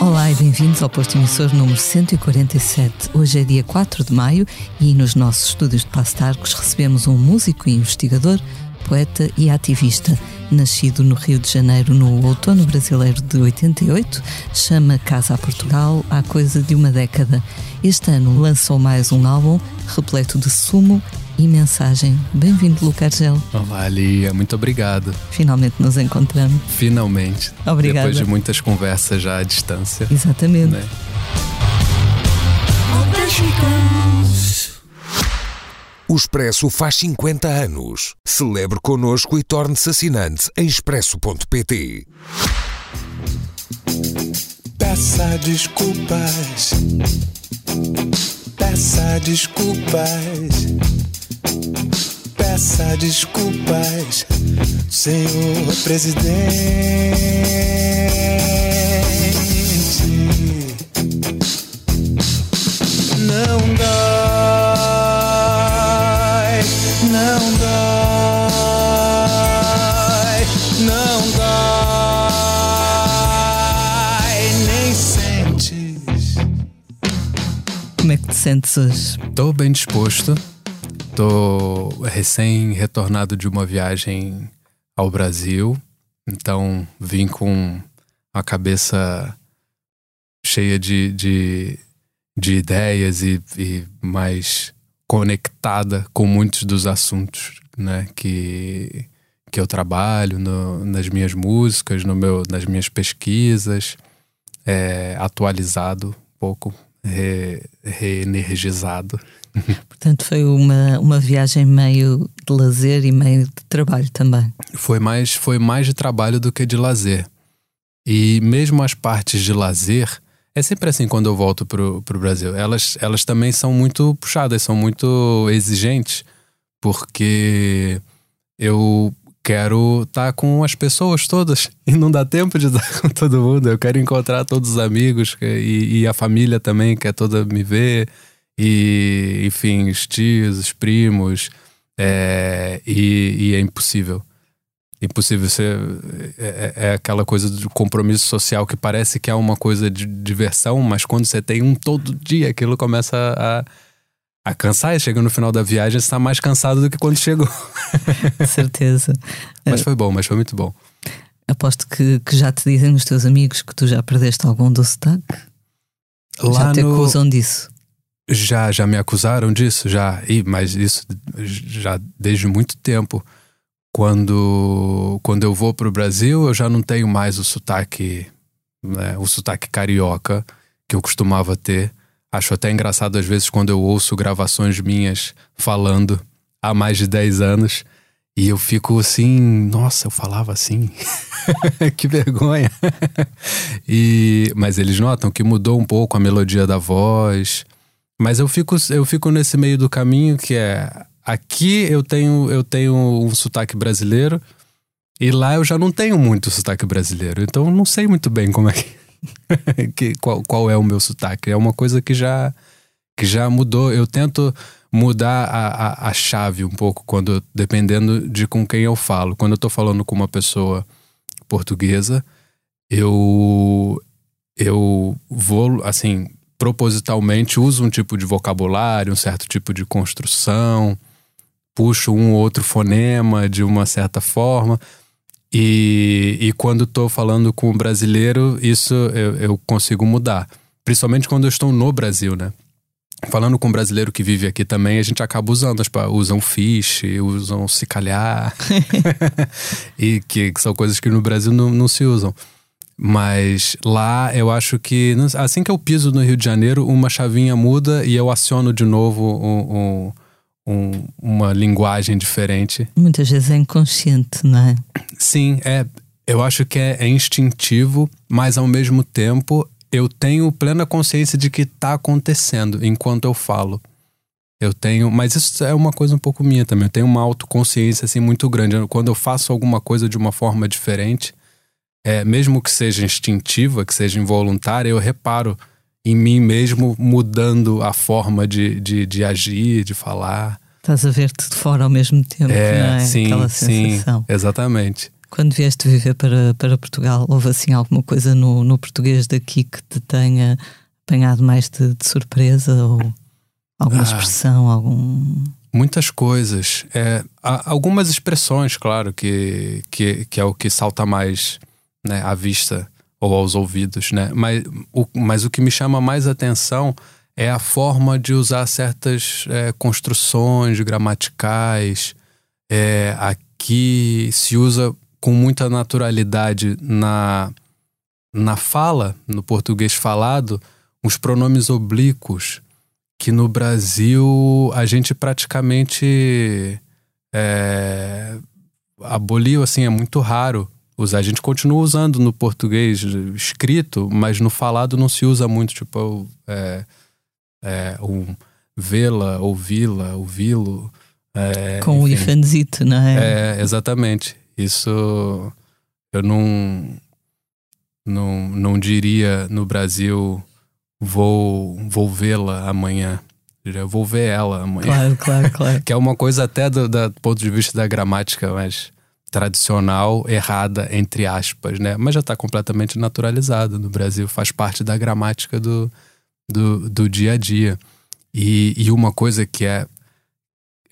Olá e bem-vindos ao posto emissor número 147. Hoje é dia 4 de maio e nos nossos estúdios de Pastarcos recebemos um músico e investigador, poeta e ativista. Nascido no Rio de Janeiro no outono brasileiro de 88, chama Casa a Portugal há coisa de uma década. Este ano lançou mais um álbum repleto de sumo e mensagem. Bem-vindo, Luca Argel. Olá, Lia, muito obrigado. Finalmente nos encontramos. Finalmente. Obrigada. Depois de muitas conversas já à distância. Exatamente. Né? O Expresso faz 50 anos. Celebre connosco e torne-se assinante em expresso.pt. Peça desculpas. Peça desculpas. Peça desculpas, senhor presidente. Te sentes hoje? Tô bem disposto. Tô recém retornado de uma viagem ao Brasil. Então vim com a cabeça cheia de, de, de ideias e, e mais conectada com muitos dos assuntos né, que, que eu trabalho no, nas minhas músicas, no meu, nas minhas pesquisas, é, atualizado um pouco, re, reenergizado. Portanto, foi uma, uma viagem meio de lazer e meio de trabalho também. Foi mais, foi mais de trabalho do que de lazer. E mesmo as partes de lazer, é sempre assim quando eu volto pro, pro Brasil. Elas, elas também são muito puxadas, são muito exigentes, porque eu quero estar tá com as pessoas todas e não dá tempo de estar com todo mundo. Eu quero encontrar todos os amigos e, e a família também quer toda me ver e enfim, os tios, os primos, é, e, e, é impossível. Impossível ser. É, é, aquela coisa do compromisso social que parece que é uma coisa de diversão, mas quando você tem um todo dia, aquilo começa a, a cansar. Chega no final da viagem, está mais cansado do que quando chegou. Certeza. mas foi bom, mas foi muito bom. Aposto que, que já te dizem os teus amigos que tu já perdeste algum do sotaque. Lá já te no... acusam disso. Já, já me acusaram disso, já. E, mas isso já desde muito tempo. Quando, quando eu vou para o Brasil, eu já não tenho mais o sotaque, né, o sotaque carioca que eu costumava ter. Acho até engraçado às vezes quando eu ouço gravações minhas falando há mais de 10 anos e eu fico assim, nossa, eu falava assim. que vergonha. e, mas eles notam que mudou um pouco a melodia da voz. Mas eu fico, eu fico nesse meio do caminho que é aqui eu tenho eu tenho um sotaque brasileiro e lá eu já não tenho muito sotaque brasileiro. Então eu não sei muito bem como é que, que qual, qual é o meu sotaque. É uma coisa que já que já mudou. Eu tento mudar a, a, a chave um pouco quando dependendo de com quem eu falo. Quando eu tô falando com uma pessoa portuguesa, eu eu vou assim propositalmente uso um tipo de vocabulário, um certo tipo de construção, puxo um ou outro fonema de uma certa forma. E, e quando estou falando com o brasileiro, isso eu, eu, consigo mudar. Principalmente quando eu estou no Brasil, né? Falando com um brasileiro que vive aqui também, a gente acaba usando, tipo, usam fish, usam se calhar. e que, que, são coisas que no Brasil não, não se usam. Mas lá eu acho que assim que eu piso no Rio de Janeiro, uma chavinha muda e eu aciono de novo um, um, um, uma linguagem diferente. Muitas vezes é inconsciente, não é? Sim, é. Eu acho que é, é instintivo, mas ao mesmo tempo eu tenho plena consciência de que está acontecendo enquanto eu falo. Eu tenho, mas isso é uma coisa um pouco minha também. Eu tenho uma autoconsciência assim muito grande. Quando eu faço alguma coisa de uma forma diferente, é, mesmo que seja instintiva, que seja involuntária, eu reparo em mim mesmo, mudando a forma de, de, de agir, de falar. Estás a ver-te de fora ao mesmo tempo, É, não é? sim, Aquela sim, sensação. exatamente. Quando vieste viver para, para Portugal, houve assim alguma coisa no, no português daqui que te tenha apanhado mais de, de surpresa ou alguma Ah. expressão, algum. Muitas coisas. É, há algumas expressões, claro, que, que, que é o que salta mais né, à vista ou aos ouvidos, né? Mas o, mas o que me chama mais atenção é a forma de usar certas é, construções gramaticais. É, aqui se usa com muita naturalidade na, na fala, no português falado, os pronomes oblíquos que no Brasil a gente praticamente é, aboliu, assim, é muito raro. A gente continua usando no português escrito, mas no falado não se usa muito, tipo, é, é, um vê-la, ouvi-la, ouvi-lo. é, com o enfim. ifanzito, não é? É, exatamente. Isso eu não, não, não diria no Brasil vou, vou vê-la amanhã. Eu diria, vou ver ela amanhã. Claro, claro, claro. Que é uma coisa até do, do ponto de vista da gramática, mas tradicional, errada, entre aspas, né? Mas já está completamente naturalizado no Brasil, faz parte da gramática do, do, do dia a dia. E, e uma coisa que é,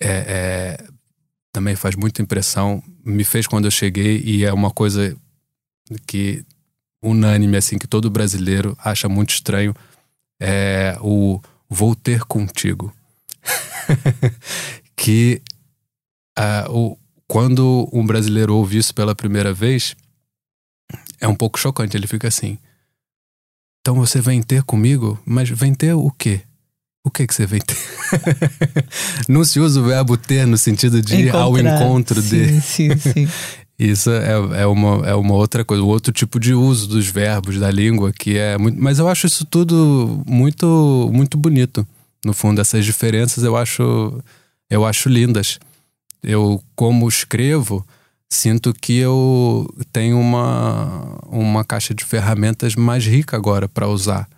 é, é- também faz muita impressão, me fez quando eu cheguei, e é uma coisa que unânime, assim, que todo brasileiro acha muito estranho, é o vou ter contigo. que ah, o, quando um brasileiro ouve isso pela primeira vez, é um pouco chocante. Ele fica assim: Então você vem ter comigo? Mas vem ter o quê? O que que você vem ter? Não se usa o verbo ter no sentido de ir ao Encontrar. encontro de. Sim, sim, sim. Isso é, é, uma, é uma outra coisa, um outro tipo de uso dos verbos da língua que é muito. Mas eu acho isso tudo muito muito bonito. No fundo, essas diferenças eu acho eu acho lindas. Eu, como escrevo, sinto que eu tenho uma, uma caixa de ferramentas mais rica agora para usar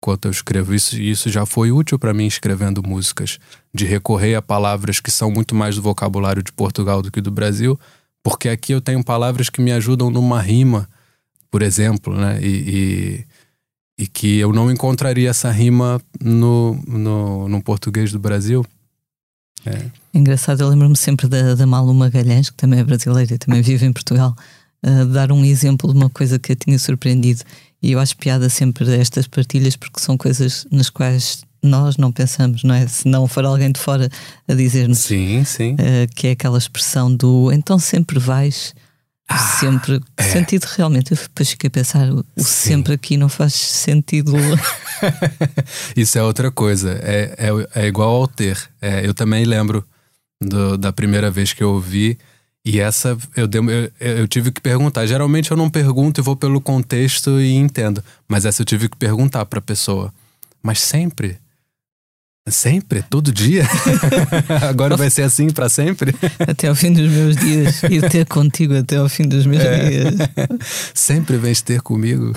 enquanto eu escrevo. Isso, isso já foi útil para mim escrevendo músicas, de recorrer a palavras que são muito mais do vocabulário de Portugal do que do Brasil, porque aqui eu tenho palavras que me ajudam numa rima, por exemplo, né? E, e, e que eu não encontraria essa rima no, no, no português do Brasil. É. Engraçado, eu lembro-me sempre da, da Malu Magalhães, que também é brasileira e também vive em Portugal, a dar um exemplo de uma coisa que a tinha surpreendido. E eu acho piada sempre estas partilhas porque são coisas nas quais nós não pensamos, não é? Se não for alguém de fora a dizer-nos, Sim, sim. eh, que é aquela expressão do então sempre vais. Sempre, que sentido realmente. Eu depois fiquei a pensar, o Sim. sempre aqui não faz sentido. Isso é outra coisa. É, é, é igual ao ter. É, eu também lembro do- da primeira vez que eu ouvi. E essa eu, eu, eu tive que perguntar. Geralmente eu não pergunto e vou pelo contexto e entendo. Mas essa eu tive que perguntar pra pessoa. Mas sempre? Sempre? Todo dia? Agora vai ser assim pra sempre? até ao fim dos meus dias. Ir ter contigo até ao fim dos meus É. dias. sempre vens ter comigo?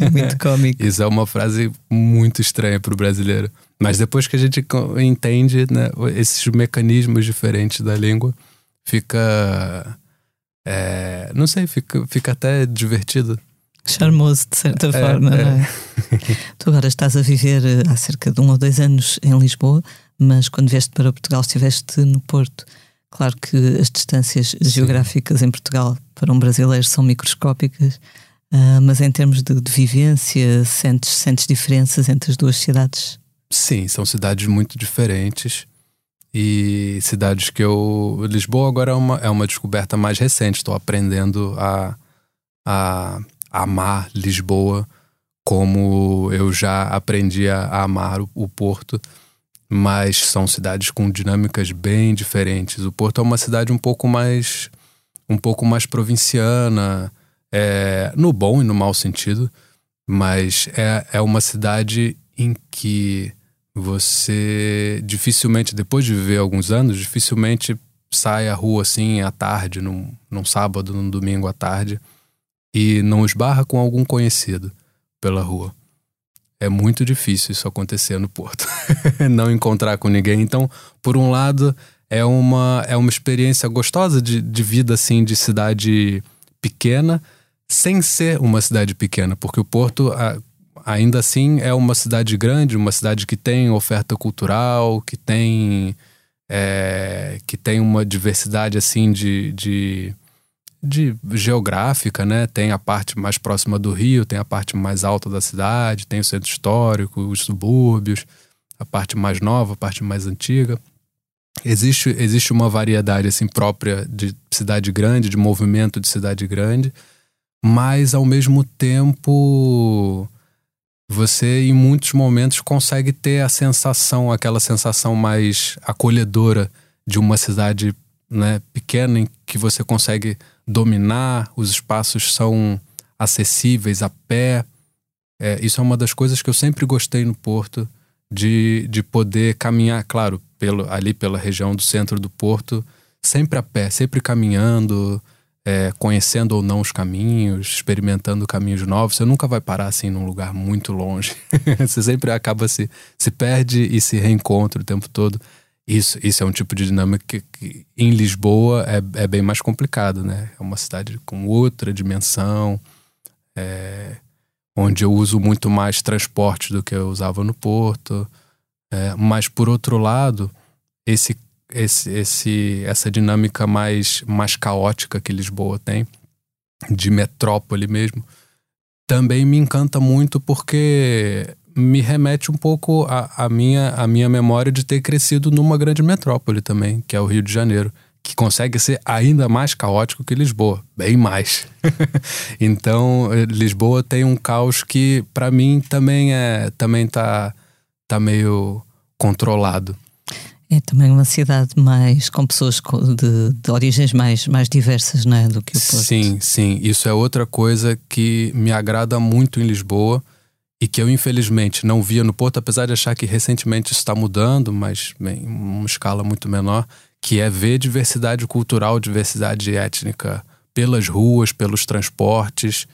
É muito cómico. Isso é uma frase muito estranha pro brasileiro. Mas depois que a gente entende né, esses mecanismos diferentes da língua, fica. é, não sei, fica, fica até divertido. Charmoso, de certa É, forma, é. não é? tu agora estás a viver eh, há cerca de um ou dois anos em Lisboa, mas quando vieste para Portugal estiveste no Porto. Claro que as distâncias geográficas em Portugal para um brasileiro são microscópicas, ah, mas em termos de, de vivência, sentes, sentes diferenças entre as duas cidades? Sim, são cidades muito diferentes. E cidades que eu. Lisboa agora é uma, é uma descoberta mais recente. Estou aprendendo a, a amar Lisboa como eu já aprendi a, amar o, o Porto. Mas são cidades com dinâmicas bem diferentes. O Porto é uma cidade um pouco mais. um pouco mais provinciana, é, no bom e no mau sentido. Mas é, é uma cidade em que você dificilmente, depois de viver alguns anos, dificilmente sai à rua assim à tarde, num, num sábado, num domingo à tarde, e não esbarra com algum conhecido pela rua. é muito difícil isso acontecer no Porto, não encontrar com ninguém. Então, por um lado, é uma, é uma experiência gostosa de, de vida assim de cidade pequena, sem ser uma cidade pequena, porque o Porto ainda assim é uma cidade grande, uma cidade que tem oferta cultural, que tem é, que tem uma diversidade assim de, de, de, geográfica, né? Tem a parte mais próxima do Rio, tem a parte mais alta da cidade, tem o centro histórico, os subúrbios, a parte mais nova, a parte mais antiga. Existe, existe uma variedade assim própria de cidade grande, de movimento de cidade grande, mas ao mesmo tempo você em muitos momentos consegue ter a sensação, aquela sensação mais acolhedora de uma cidade né, pequena em que você consegue dominar, os espaços são acessíveis a pé. É, isso é uma das coisas que eu sempre gostei no Porto, de, de poder caminhar, claro, pelo, ali pela região do centro do Porto, sempre a pé, sempre caminhando, é, conhecendo ou não os caminhos, experimentando caminhos novos. Você nunca vai parar assim num lugar muito longe. você sempre acaba se, se perde e se reencontra o tempo todo. Isso, isso é um tipo de dinâmica que, que em Lisboa é, é bem mais complicado, né? É uma cidade com outra dimensão, é, onde eu uso muito mais transporte do que eu usava no Porto. É, mas, por outro lado, esse esse, esse, essa dinâmica mais, mais caótica que Lisboa tem, de metrópole mesmo, também me encanta muito porque me remete um pouco à, minha, a minha memória de ter crescido numa grande metrópole também, que é o Rio de Janeiro, que consegue ser ainda mais caótico que Lisboa, bem mais. então, Lisboa tem um caos que para mim também é também tá tá meio controlado. É também uma cidade mais com pessoas de, de origens mais, mais diversas, não é? Do que o Porto. Sim, sim. Isso é outra coisa que me agrada muito em Lisboa e que eu infelizmente não via no Porto, apesar de achar que recentemente está mudando, mas em uma escala muito menor, que é ver diversidade cultural, diversidade étnica pelas ruas, pelos transportes.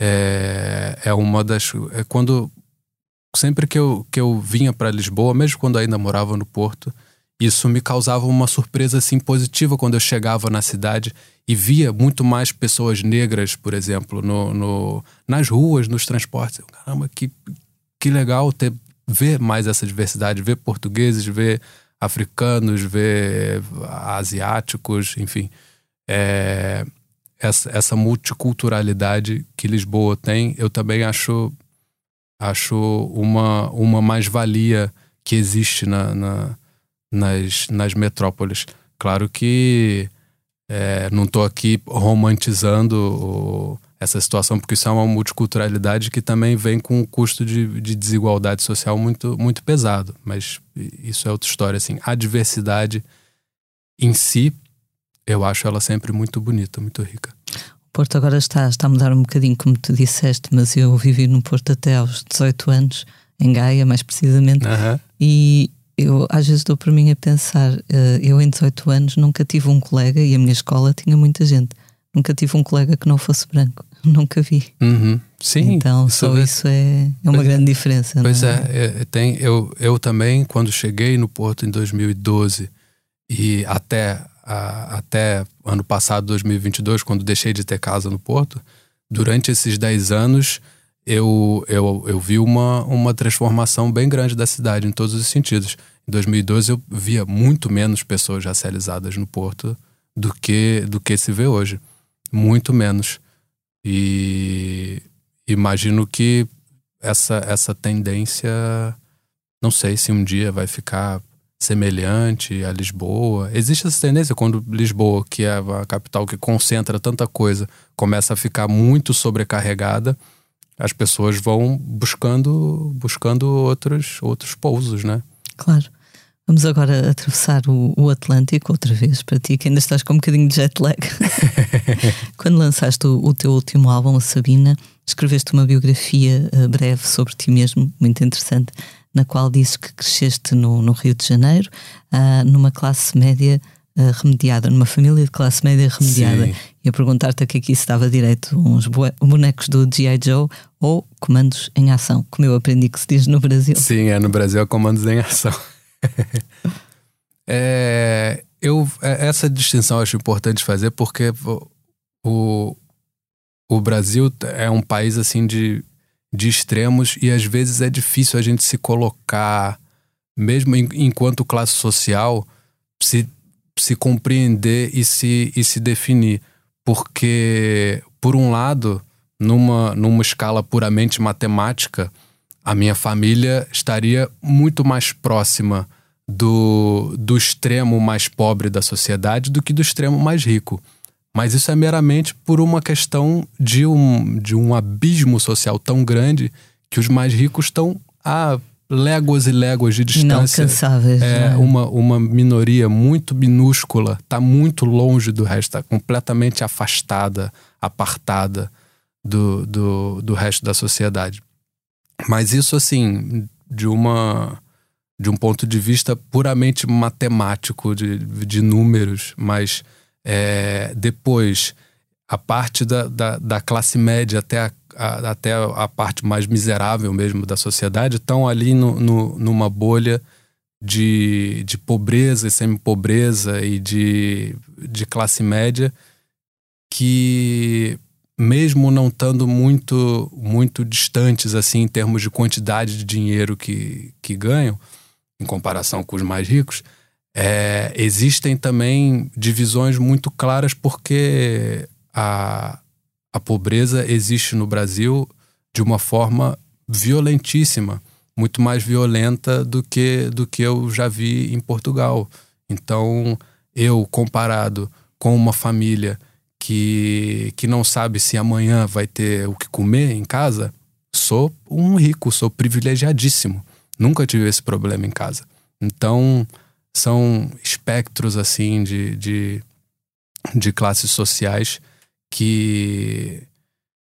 É, é uma das. É quando sempre que eu, que eu vinha para Lisboa, mesmo quando ainda morava no Porto, isso me causava uma surpresa assim positiva quando eu chegava na cidade e via muito mais pessoas negras, por exemplo, no, no nas ruas, nos transportes. Caramba, que, que legal ter ver mais essa diversidade, ver portugueses, ver africanos, ver asiáticos, enfim. É, essa, essa multiculturalidade que Lisboa tem, eu também acho acho uma, uma mais-valia que existe na, na nas, nas metrópoles. Claro que é, não estou aqui romantizando o, essa situação, porque isso é uma multiculturalidade que também vem com um custo de, de, desigualdade social muito, muito pesado. Mas isso é outra história. Assim. A diversidade em si, eu acho ela sempre muito bonita, muito rica. O Porto agora está, está a mudar um bocadinho, como tu disseste, mas eu vivi no Porto até aos 18 anos, em Gaia, mais precisamente, uhum. e eu às vezes dou por mim a pensar, uh, eu em 18 anos nunca tive um colega, e a minha escola tinha muita gente, nunca tive um colega que não fosse branco, nunca vi. Uhum. Sim. Então só isso é, é uma grande é. diferença. Pois é? é, é, tem, eu, eu também, quando cheguei no Porto em 2012 e até, a, até ano passado, 2022, quando deixei de ter casa no Porto, durante esses 10 anos eu, eu, eu vi uma, uma transformação bem grande da cidade em todos os sentidos. Em 2012 eu via muito menos pessoas racializadas no Porto do que, do que se vê hoje. Muito menos. E imagino que essa, essa tendência, não sei se um dia vai ficar semelhante a Lisboa. Existe essa tendência quando Lisboa, que é a capital que concentra tanta coisa, começa a ficar muito sobrecarregada as pessoas vão buscando buscando outros outros pousos, né? Claro. Vamos agora atravessar o, o, Atlântico outra vez para ti, que ainda estás com um bocadinho de jet lag. Quando lançaste o, o, teu último álbum, a Sabina, escreveste uma biografia uh, breve sobre ti mesmo, muito interessante, na qual dizes que cresceste no, no Rio de Janeiro, uh, numa classe média uh, remediada, numa família de classe média remediada. Sim. E a perguntar-te a que aqui se estava direito uns bonecos do G.I. Joe ou comandos em ação, como eu aprendi que se diz no Brasil. Sim, é no Brasil é comandos em ação. é, eu, é, essa distinção acho importante fazer porque o, o Brasil é um país assim de, de extremos e às vezes é difícil a gente se colocar, mesmo enquanto classe social, se, se compreender e se, e se definir. Porque, por um lado, numa, numa escala puramente matemática, a minha família estaria muito mais próxima do, do extremo mais pobre da sociedade do que do extremo mais rico. Mas isso é meramente por uma questão de um, de um abismo social tão grande que os mais ricos estão a léguas e léguas de distância. Inalcançáveis. É né? uma, uma minoria muito minúscula, está muito longe do resto, está completamente afastada, apartada do, do, do resto da sociedade. Mas isso, assim, de uma de um ponto de vista puramente matemático, de, de números, mas é, depois, a parte da, da, da classe média até a, a, até a parte mais miserável mesmo da sociedade estão ali no, no, numa bolha de, de pobreza e semi-pobreza e de, de classe média que mesmo não estando muito muito distantes assim em termos de quantidade de dinheiro que, que ganham em comparação com os mais ricos é, existem também divisões muito claras porque a, a pobreza existe no Brasil de uma forma violentíssima, muito mais violenta do que, do que eu já vi em Portugal. Então, eu, comparado com uma família que, que não sabe se amanhã vai ter o que comer em casa, sou um rico, sou privilegiadíssimo. Nunca tive esse problema em casa. Então, são espectros assim de, de, de classes sociais que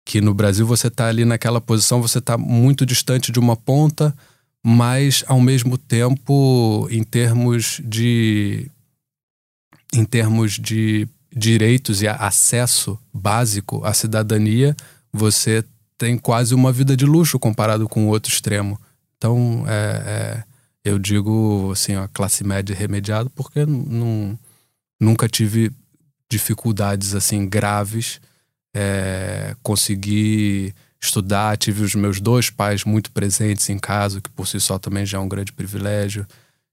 que no Brasil você está ali naquela posição, você está muito distante de uma ponta, mas ao mesmo tempo em termos de em termos de direitos e acesso básico à cidadania, você tem quase uma vida de luxo comparado com o outro extremo. Então, é, é eu digo assim, a classe média remediada, porque não, nunca tive dificuldades assim graves. É, consegui estudar, tive os meus dois pais muito presentes em casa, que por si só também já é um grande privilégio.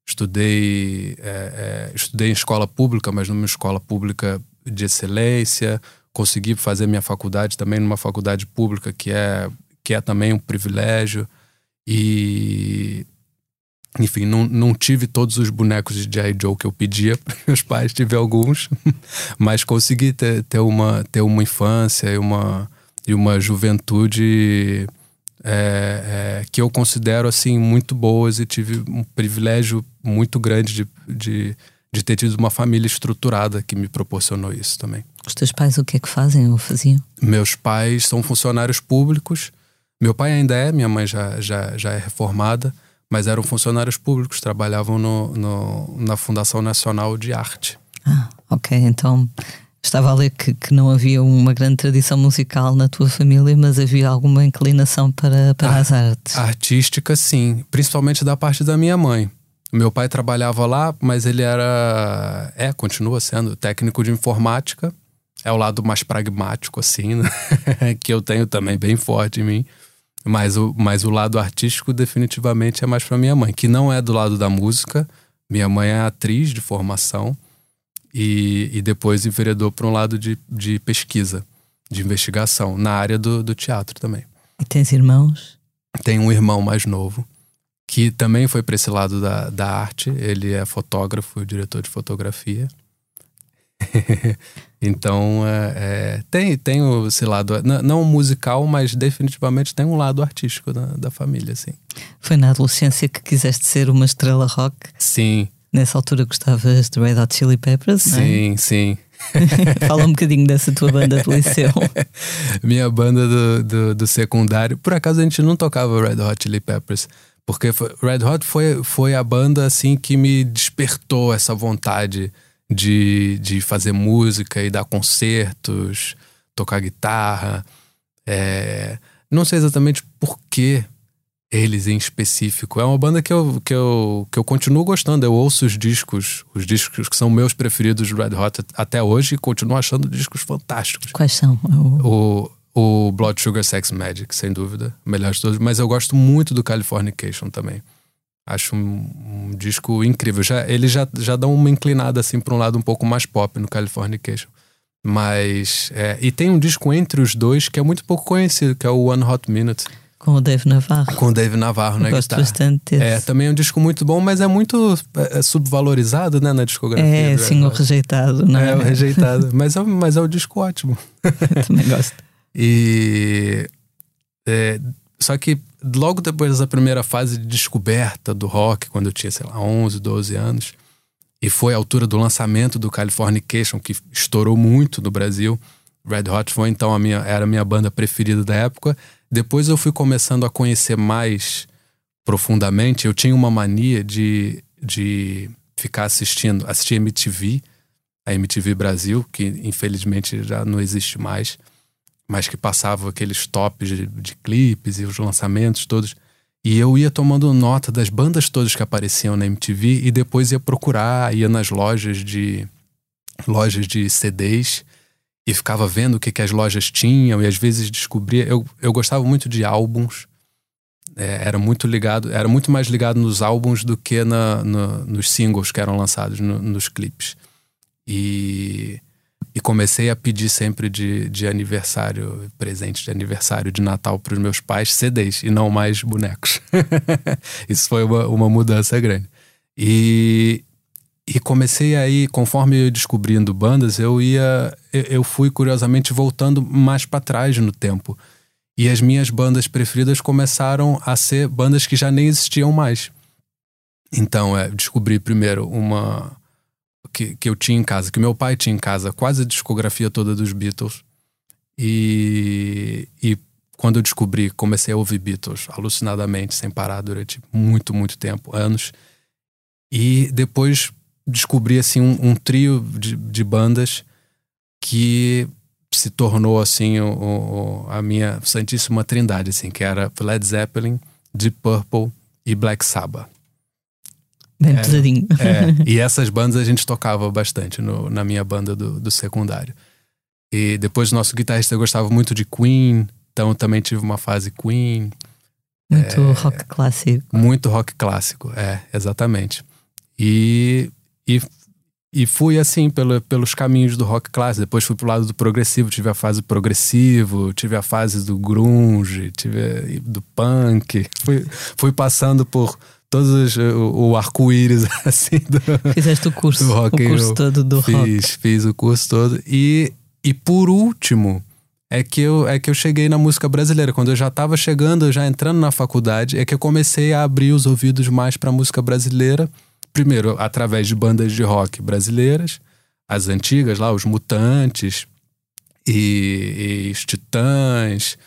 Estudei, é, é, estudei em escola pública, mas numa escola pública de excelência. Consegui fazer minha faculdade também numa faculdade pública, que é, que é também um privilégio. E enfim, não, não tive todos os bonecos de G.I. Joe que eu pedia para meus pais, tive alguns, mas consegui ter, ter, uma, ter uma infância e uma, e uma juventude é, é, que eu considero assim muito boas e tive um privilégio muito grande de, de, de ter tido uma família estruturada que me proporcionou isso também. Os teus pais o que é que fazem ou faziam? Meus pais são funcionários públicos. Meu pai ainda é, minha mãe já, já, já é reformada mas eram funcionários públicos, trabalhavam no, no, na Fundação Nacional de Arte. Ah, ok. Então estava a ler que, que não havia uma grande tradição musical na tua família, mas havia alguma inclinação para, para a, as artes. Artística, sim, principalmente da parte da minha mãe. Meu pai trabalhava lá, mas ele era. É, continua sendo técnico de informática. É o lado mais pragmático, assim, né? que eu tenho também bem forte em mim. Mas o, mas o lado artístico definitivamente é mais para minha mãe, que não é do lado da música. Minha mãe é atriz de formação e, e depois enveredou para um lado de, de pesquisa, de investigação, na área do, do teatro também. E tens irmãos? Tenho um irmão mais novo, que também foi para esse lado da, da arte. Ele é fotógrafo, diretor de fotografia. então, é, é, tem, tem esse lado, não, musical, mas definitivamente tem um lado artístico da, da família, assim. Foi na adolescência que quiseste ser uma estrela rock? Sim. Nessa altura gostavas de Red Hot Chili Peppers? Sim, é? sim. Fala um bocadinho dessa tua banda do liceu. Minha banda do, do, do, secundário. Por acaso a gente não tocava Red Hot Chili Peppers. Porque Red Hot foi, foi a banda assim que me despertou essa vontade de, de fazer música e dar concertos, tocar guitarra. É, não sei exatamente por que eles em específico. É uma banda que eu, que, eu, que eu continuo gostando. Eu ouço os discos, os discos que são meus preferidos de Red Hot até hoje e continuo achando discos fantásticos. Quais são? O, o Blood Sugar Sex Magic, sem dúvida, melhor de todos. Mas eu gosto muito do Californication também. Acho um, um disco incrível. Já, ele já, já dá uma inclinada assim para um lado um pouco mais pop no Californication. Mas. É, e tem um disco entre os dois que é muito pouco conhecido, que é o One Hot Minute. Com o Dave Navarro. Com o Dave Navarro, né? Gosto guitarra. bastante desse. É, também é um disco muito bom, mas é muito é, é subvalorizado, né, na discografia. É, sim, o rejeitado, não é? É, o rejeitado. mas, é, mas é um disco ótimo. Eu também gosto. e. É, só que logo depois dessa primeira fase de descoberta do rock, quando eu tinha, sei lá, 11, 12 anos, e foi a altura do lançamento do Californication, que estourou muito no Brasil. Red Hot foi então a minha, era a minha banda preferida da época. Depois eu fui começando a conhecer mais profundamente. Eu tinha uma mania de, de ficar assistindo, assistir MTV, a MTV Brasil, que infelizmente já não existe mais, mas que passava aqueles tops de, de clipes e os lançamentos todos. E eu ia tomando nota das bandas todas que apareciam na MTV e depois ia procurar, ia nas lojas de lojas de CDs e ficava vendo o que, que as lojas tinham e às vezes descobria. Eu, eu gostava muito de álbuns, é, era muito ligado, era muito mais ligado nos álbuns do que na, no, nos singles que eram lançados no, nos clipes. E, e comecei a pedir sempre de, de aniversário, presente de aniversário de Natal para os meus pais, CDs e não mais bonecos. Isso foi uma, uma mudança grande. E, e comecei aí, conforme eu ia descobrindo bandas, eu ia. Eu fui curiosamente voltando mais para trás no tempo. E as minhas bandas preferidas começaram a ser bandas que já nem existiam mais. Então, é, descobri primeiro uma. Que, que eu tinha em casa, que meu pai tinha em casa, quase a discografia toda dos Beatles. E, e quando eu descobri, comecei a ouvir Beatles alucinadamente, sem parar durante muito, muito tempo anos. E depois descobri assim um, um trio de, de, bandas que se tornou assim o, o, a minha santíssima trindade assim que era Led Zeppelin, Deep Purple e Black Sabbath. Bem é, pesadinho. É, e essas bandas a gente tocava bastante no, na minha banda do, do secundário. E depois o nosso guitarrista gostava muito de Queen, então também tive uma fase Queen. Muito é, rock clássico. Muito rock clássico, é, exatamente. E e, e fui assim pelo, pelos caminhos do rock clássico. Depois fui pro lado do progressivo, tive a fase progressivo, tive a fase do grunge, tive do punk. Fui, fui passando por todos o, o arco-íris assim do, Fizeste o curso, do rock o curso todo do fiz, rock. Fiz o curso todo e e por último é que eu é que eu cheguei na música brasileira quando eu já estava chegando, já entrando na faculdade, é que eu comecei a abrir os ouvidos mais para música brasileira primeiro, através de bandas de rock brasileiras, as antigas lá, os Mutantes e, e os Titãs.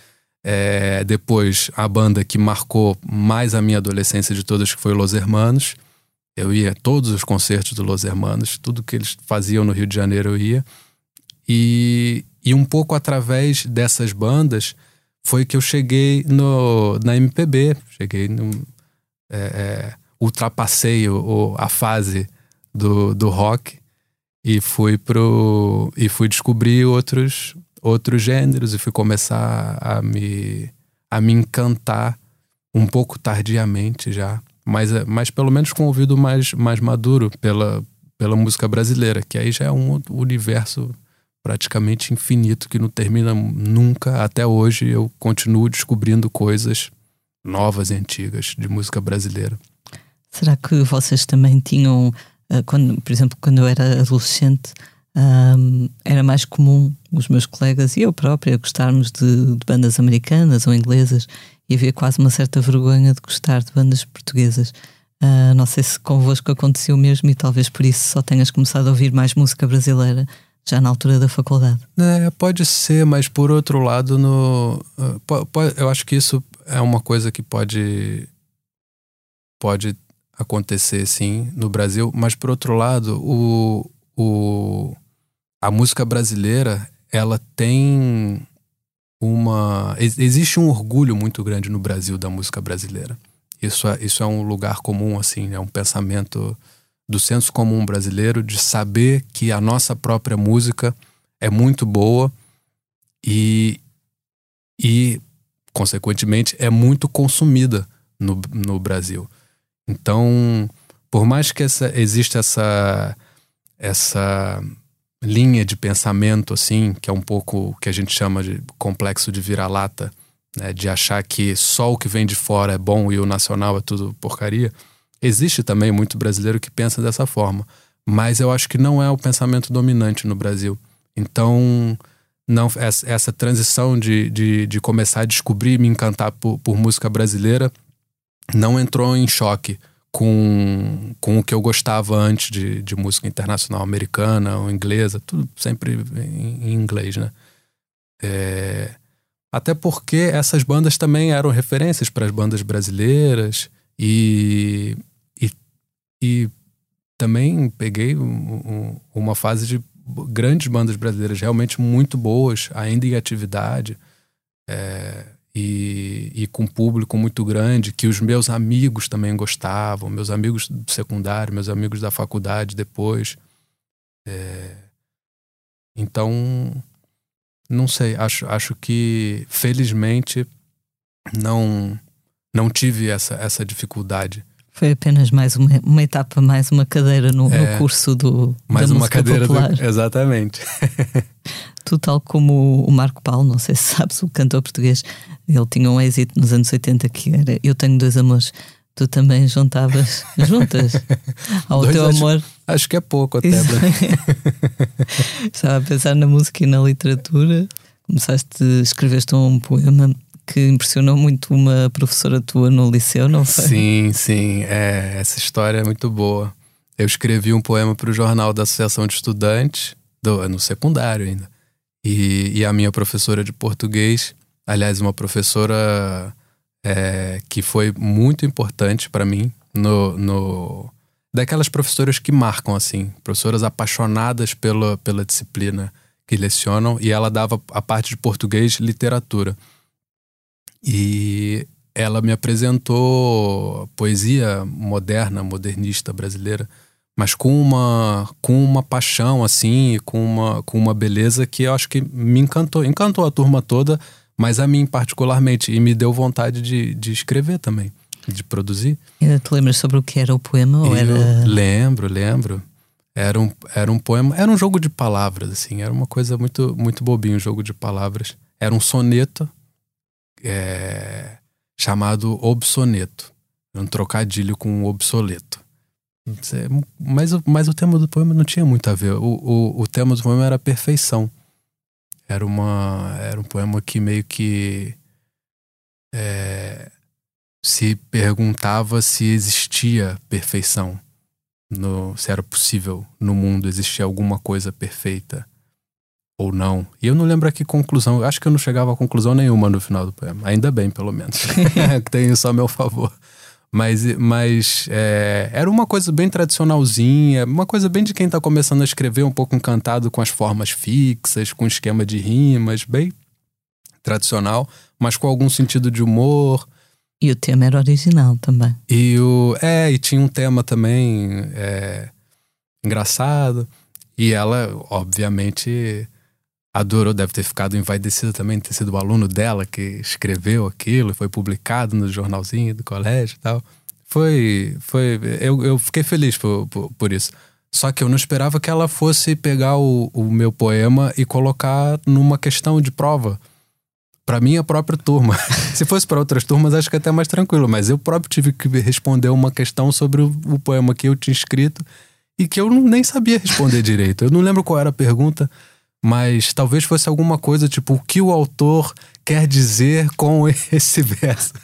É, depois, a banda que marcou mais a minha adolescência de todas, que foi Los Hermanos. Eu ia a todos os concertos do Los Hermanos, tudo que eles faziam no Rio de Janeiro eu ia. E, e um pouco através dessas bandas foi que eu cheguei no, na MPB. Cheguei no. É, é, ultrapassei o, a fase do, do rock e fui pro e fui descobrir outros outros gêneros e fui começar a me a me encantar um pouco tardiamente já, mas mas pelo menos com o ouvido mais mais maduro pela pela música brasileira, que aí já é um universo praticamente infinito que não termina nunca. Até hoje eu continuo descobrindo coisas novas e antigas de música brasileira. Será que vocês também tinham, uh, quando, por exemplo, quando eu era adolescente, um, era mais comum os meus colegas e eu própria gostarmos de, de, bandas americanas ou inglesas e havia quase uma certa vergonha de gostar de bandas portuguesas. Uh, não sei se convosco aconteceu mesmo e talvez por isso só tenhas começado a ouvir mais música brasileira já na altura da faculdade. É, pode ser, mas por outro lado, no, uh, eu acho que isso é uma coisa que pode pode acontecer sim no Brasil, mas por outro lado, o, o, a música brasileira ela tem uma. Existe um orgulho muito grande no Brasil da música brasileira. Isso é, isso é um lugar comum, assim, é um pensamento do senso comum brasileiro de saber que a nossa própria música é muito boa e, e consequentemente, é muito consumida no, no Brasil. Então, por mais que essa, exista essa, essa linha de pensamento, assim, que é um pouco o que a gente chama de complexo de vira-lata, né, de achar que só o que vem de fora é bom e o nacional é tudo porcaria, existe também muito brasileiro que pensa dessa forma. Mas eu acho que não é o pensamento dominante no Brasil. Então, não essa, transição de, de, de, começar a descobrir e me encantar por, por música brasileira não entrou em choque com, com o que eu gostava antes de, de música internacional americana ou inglesa, tudo sempre em, em inglês, né? É, até porque essas bandas também eram referências para as bandas brasileiras e, e, e também peguei um, uma fase de grandes bandas brasileiras realmente muito boas, ainda em atividade. É, e, e com público muito grande, que os meus amigos também gostavam, meus amigos do secundário, meus amigos da faculdade depois. É... Então, não sei, acho, acho que felizmente não não tive essa, essa dificuldade. Foi apenas mais uma, uma etapa, mais uma cadeira no, é, no curso do mais da uma cadeira popular. Do, exatamente. tu, tal como o Marco Paulo, não sei se sabes, o cantor português, ele tinha um êxito nos anos 80 que era Eu Tenho Dois Amores. Tu também juntavas, juntas ao Dois, teu acho, amor. Acho que é pouco até. Estava a pensar na música e na literatura. Começaste, escreveste um poema que impressionou muito uma professora tua no liceu, não foi? Sim, sim. É, essa história é muito boa. Eu escrevi um poema para o jornal da Associação de Estudantes, do, no secundário ainda. E, e a minha professora de português aliás, uma professora é, que foi muito importante para mim no, no daquelas professoras que marcam assim, professoras apaixonadas pela, pela disciplina que lecionam e ela dava a parte de português literatura. E ela me apresentou poesia moderna, modernista brasileira, mas com uma com uma paixão assim, com uma com uma beleza que eu acho que me encantou, encantou a turma toda mas a mim particularmente, e me deu vontade de, de escrever também, de produzir. E tu lembras sobre o que era o poema? Ou era... Lembro, lembro. Era um, era um poema, era um jogo de palavras, assim, era uma coisa muito, muito bobinho, um jogo de palavras. Era um soneto é, chamado obsoneto. Um trocadilho com obsoleto. Mas, mas o tema do poema não tinha muito a ver. O, o, o tema do poema era perfeição. Era, uma, era um poema que meio que é, se perguntava se existia perfeição, no, se era possível no mundo existir alguma coisa perfeita ou não. E eu não lembro aqui conclusão, acho que eu não chegava a conclusão nenhuma no final do poema. Ainda bem, pelo menos. Tenho isso a meu favor. Mas, mas é, era uma coisa bem tradicionalzinha, uma coisa bem de quem está começando a escrever, um pouco encantado com as formas fixas, com esquema de rimas, bem tradicional, mas com algum sentido de humor. E o tema era original também. E o, é, e tinha um tema também é, engraçado. E ela, obviamente, adorou, deve ter ficado envaidecida também, ter sido o aluno dela que escreveu aquilo, foi publicado no jornalzinho do colégio e tal. Foi. foi eu, eu fiquei feliz por, por, por isso. Só que eu não esperava que ela fosse pegar o, o meu poema e colocar numa questão de prova. Para minha própria turma. Se fosse para outras turmas, acho que é até mais tranquilo. Mas eu próprio tive que responder uma questão sobre o, o poema que eu tinha escrito e que eu nem sabia responder direito. Eu não lembro qual era a pergunta mas talvez fosse alguma coisa tipo o que o autor quer dizer com esse verso.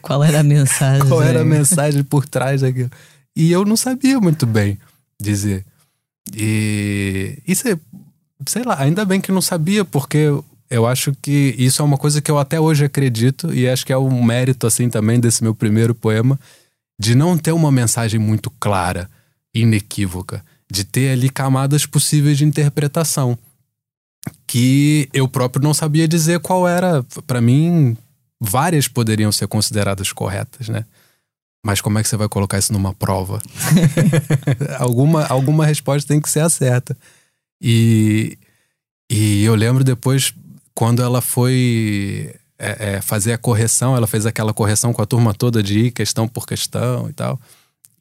Qual era a mensagem? Qual era a mensagem por trás daquilo? E eu não sabia muito bem dizer. E isso é, sei lá, ainda bem que não sabia, porque eu acho que isso é uma coisa que eu até hoje acredito e acho que é um mérito assim também desse meu primeiro poema de não ter uma mensagem muito clara, inequívoca de ter ali camadas possíveis de interpretação que eu próprio não sabia dizer qual era. Para mim, várias poderiam ser consideradas corretas, né? Mas como é que você vai colocar isso numa prova? alguma, alguma resposta tem que ser a certa. E, e eu lembro depois, quando ela foi é, é, fazer a correção, ela fez aquela correção com a turma toda de ir questão por questão e tal.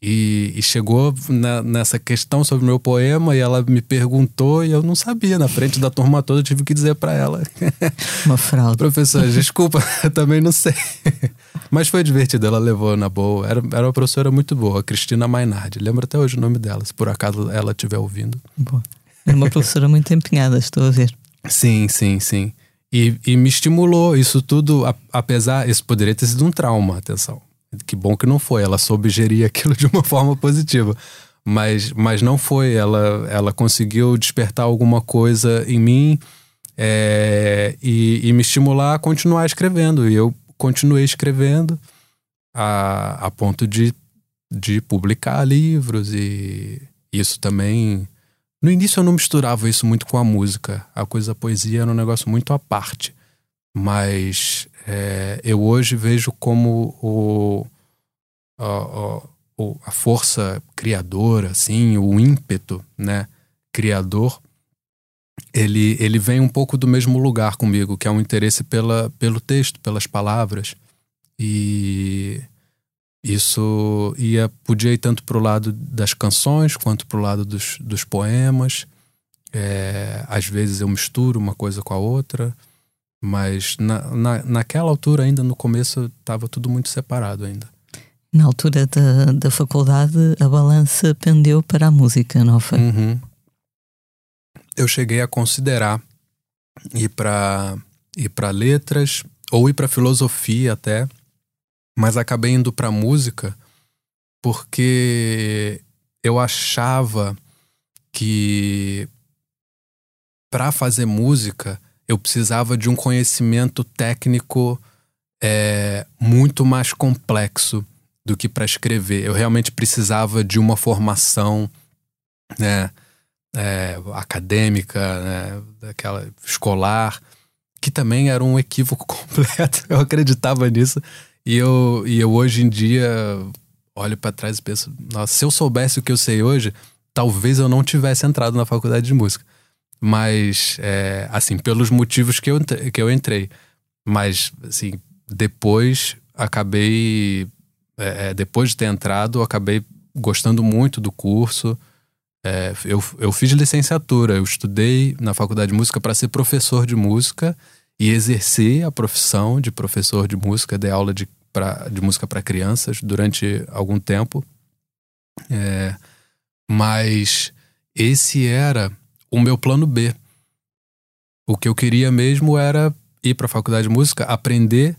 E, e chegou na, nessa questão sobre o meu poema e ela me perguntou e eu não sabia. Na frente da turma toda, eu tive que dizer para ela. Uma fraude. Professor, desculpa, eu também não sei. Mas foi divertido, ela levou na boa. Era, era uma professora muito boa, Cristina Mainardi. Lembro até hoje o nome dela, se por acaso ela estiver ouvindo. Boa. É uma professora muito empenhada, estou a ver. Sim, sim, sim. E, e me estimulou. Isso tudo, apesar. Isso poderia ter sido um trauma, atenção que bom que não foi. Ela soube gerir aquilo de uma forma positiva. Mas, mas não foi. Ela, ela conseguiu despertar alguma coisa em mim é, e, e, me estimular a continuar escrevendo. E eu continuei escrevendo a, a ponto de, de publicar livros. E isso também. No início eu não misturava isso muito com a música. A coisa poesia era um negócio muito à parte. Mas é, eu hoje vejo como o, a, a força criadora, assim, o ímpeto né, criador, ele, ele vem um pouco do mesmo lugar comigo, que é um interesse pela, pelo texto, pelas palavras. E isso ia, podia ir tanto para o lado das canções quanto para o lado dos, dos poemas. É, às vezes eu misturo uma coisa com a outra. Mas na, na, naquela altura, ainda no começo, estava tudo muito separado ainda. Na altura da, da faculdade, a balança pendeu para a música, não foi? Uhum. Eu cheguei a considerar ir para ir para letras ou ir para filosofia até, mas acabei indo para música porque eu achava que para fazer música eu precisava de um conhecimento técnico é, muito mais complexo do que para escrever. Eu realmente precisava de uma formação né, é, acadêmica, né, daquela escolar, que também era um equívoco completo. Eu acreditava nisso. E eu, e eu hoje em dia olho para trás e penso: nossa, se eu soubesse o que eu sei hoje, talvez eu não tivesse entrado na faculdade de música mas é, assim pelos motivos que eu que eu entrei. Mas assim depois acabei é, é depois de ter entrado acabei gostando muito do curso. É, eu, eu fiz licenciatura eu estudei na faculdade de música para ser professor de música e exercer a profissão de professor de música de aula de, pra, de música para crianças durante algum tempo. É, mas esse era o meu plano B. O que eu queria mesmo era ir para a faculdade de música, aprender,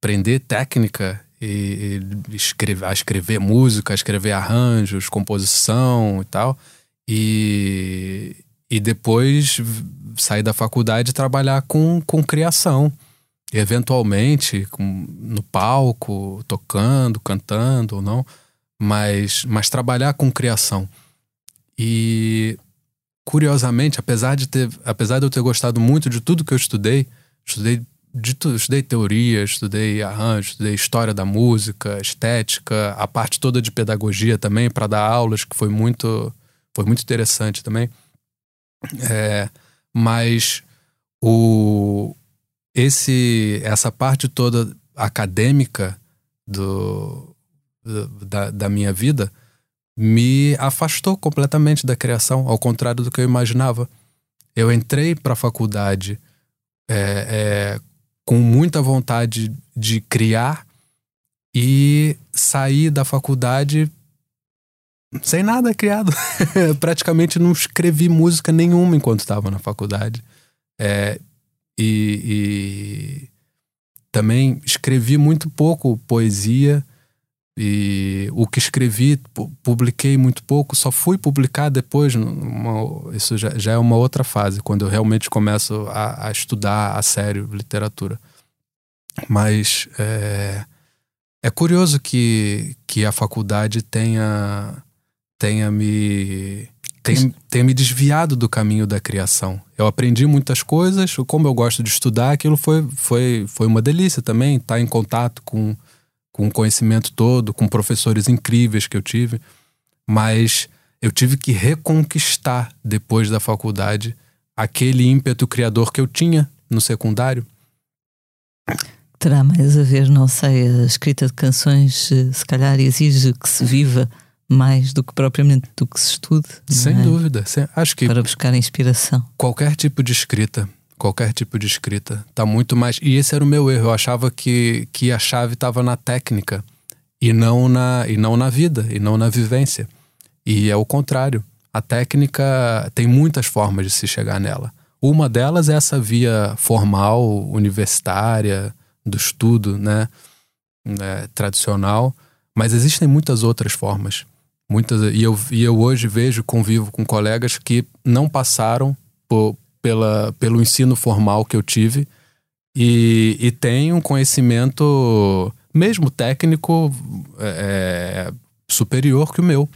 aprender técnica e, e escrever, a escrever música, a escrever arranjos, composição e tal. E, e depois sair da faculdade e trabalhar com, com criação. Eventualmente, com, no palco, tocando, cantando ou não, mas, mas trabalhar com criação. E curiosamente, apesar de ter, apesar de eu ter gostado muito de tudo que eu estudei, estudei de tudo, estudei teoria, estudei arranjo, estudei história da música, estética, a parte toda de pedagogia também para dar aulas, que foi muito, foi muito interessante também. É, mas o esse essa parte toda acadêmica do, da, da minha vida me afastou completamente da criação, ao contrário do que eu imaginava. Eu entrei para a faculdade é, é, com muita vontade de criar e saí da faculdade sem nada criado. Praticamente não escrevi música nenhuma enquanto estava na faculdade. É, e, e também escrevi muito pouco poesia e o que escrevi, publiquei muito pouco, só fui publicar depois. Isso já, já, é uma outra fase, quando eu realmente começo a, a estudar a sério literatura. Mas é, é curioso que, que a faculdade tenha, tenha me tenha, tenha me desviado do caminho da criação. Eu aprendi muitas coisas, como eu gosto de estudar, aquilo foi, foi, foi uma delícia também, estar em contato com, com o conhecimento todo, com professores incríveis que eu tive, mas eu tive que reconquistar depois da faculdade aquele ímpeto criador que eu tinha no secundário. Terá mais a ver, não sei, a escrita de canções, eh, se calhar exige que se viva mais do que propriamente do que se estude. Sem é? dúvida. Acho que. Para buscar inspiração. Qualquer tipo de escrita. Qualquer tipo de escrita. Tá muito mais. E esse era o meu erro. Eu achava que, que a chave estava na técnica e não na, e não na vida, e não na vivência. E é o contrário. A técnica tem muitas formas de se chegar nela. Uma delas é essa via formal, universitária, do estudo, né? É, tradicional. Mas existem muitas outras formas. Muitas, e, eu, e eu hoje vejo, convivo com colegas que não passaram por, pela, pelo ensino formal que eu tive e, e têm um conhecimento, mesmo técnico, é, é superior que o meu.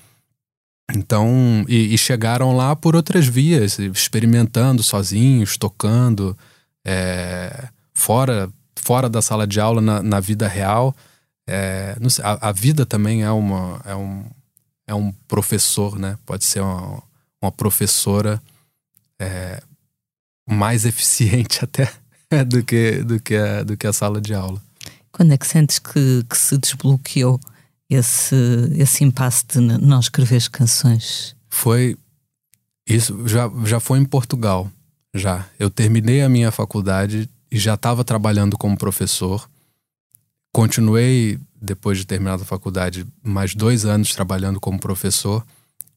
Então, e, e, chegaram lá por outras vias, experimentando sozinhos, tocando, é, fora, fora da sala de aula, na, na vida real. É, sei, a, a, vida também é, uma, é, um, é um professor, né? Pode ser uma, uma professora é, mais eficiente até do que, do, que a, do que a sala de aula. Quando é que sentes que, que se desbloqueou esse, esse impasse de não escrever canções? Foi. Isso já, já foi em Portugal. Já. Eu terminei a minha faculdade e já estava trabalhando como professor. Continuei, depois de terminar a faculdade, mais dois anos trabalhando como professor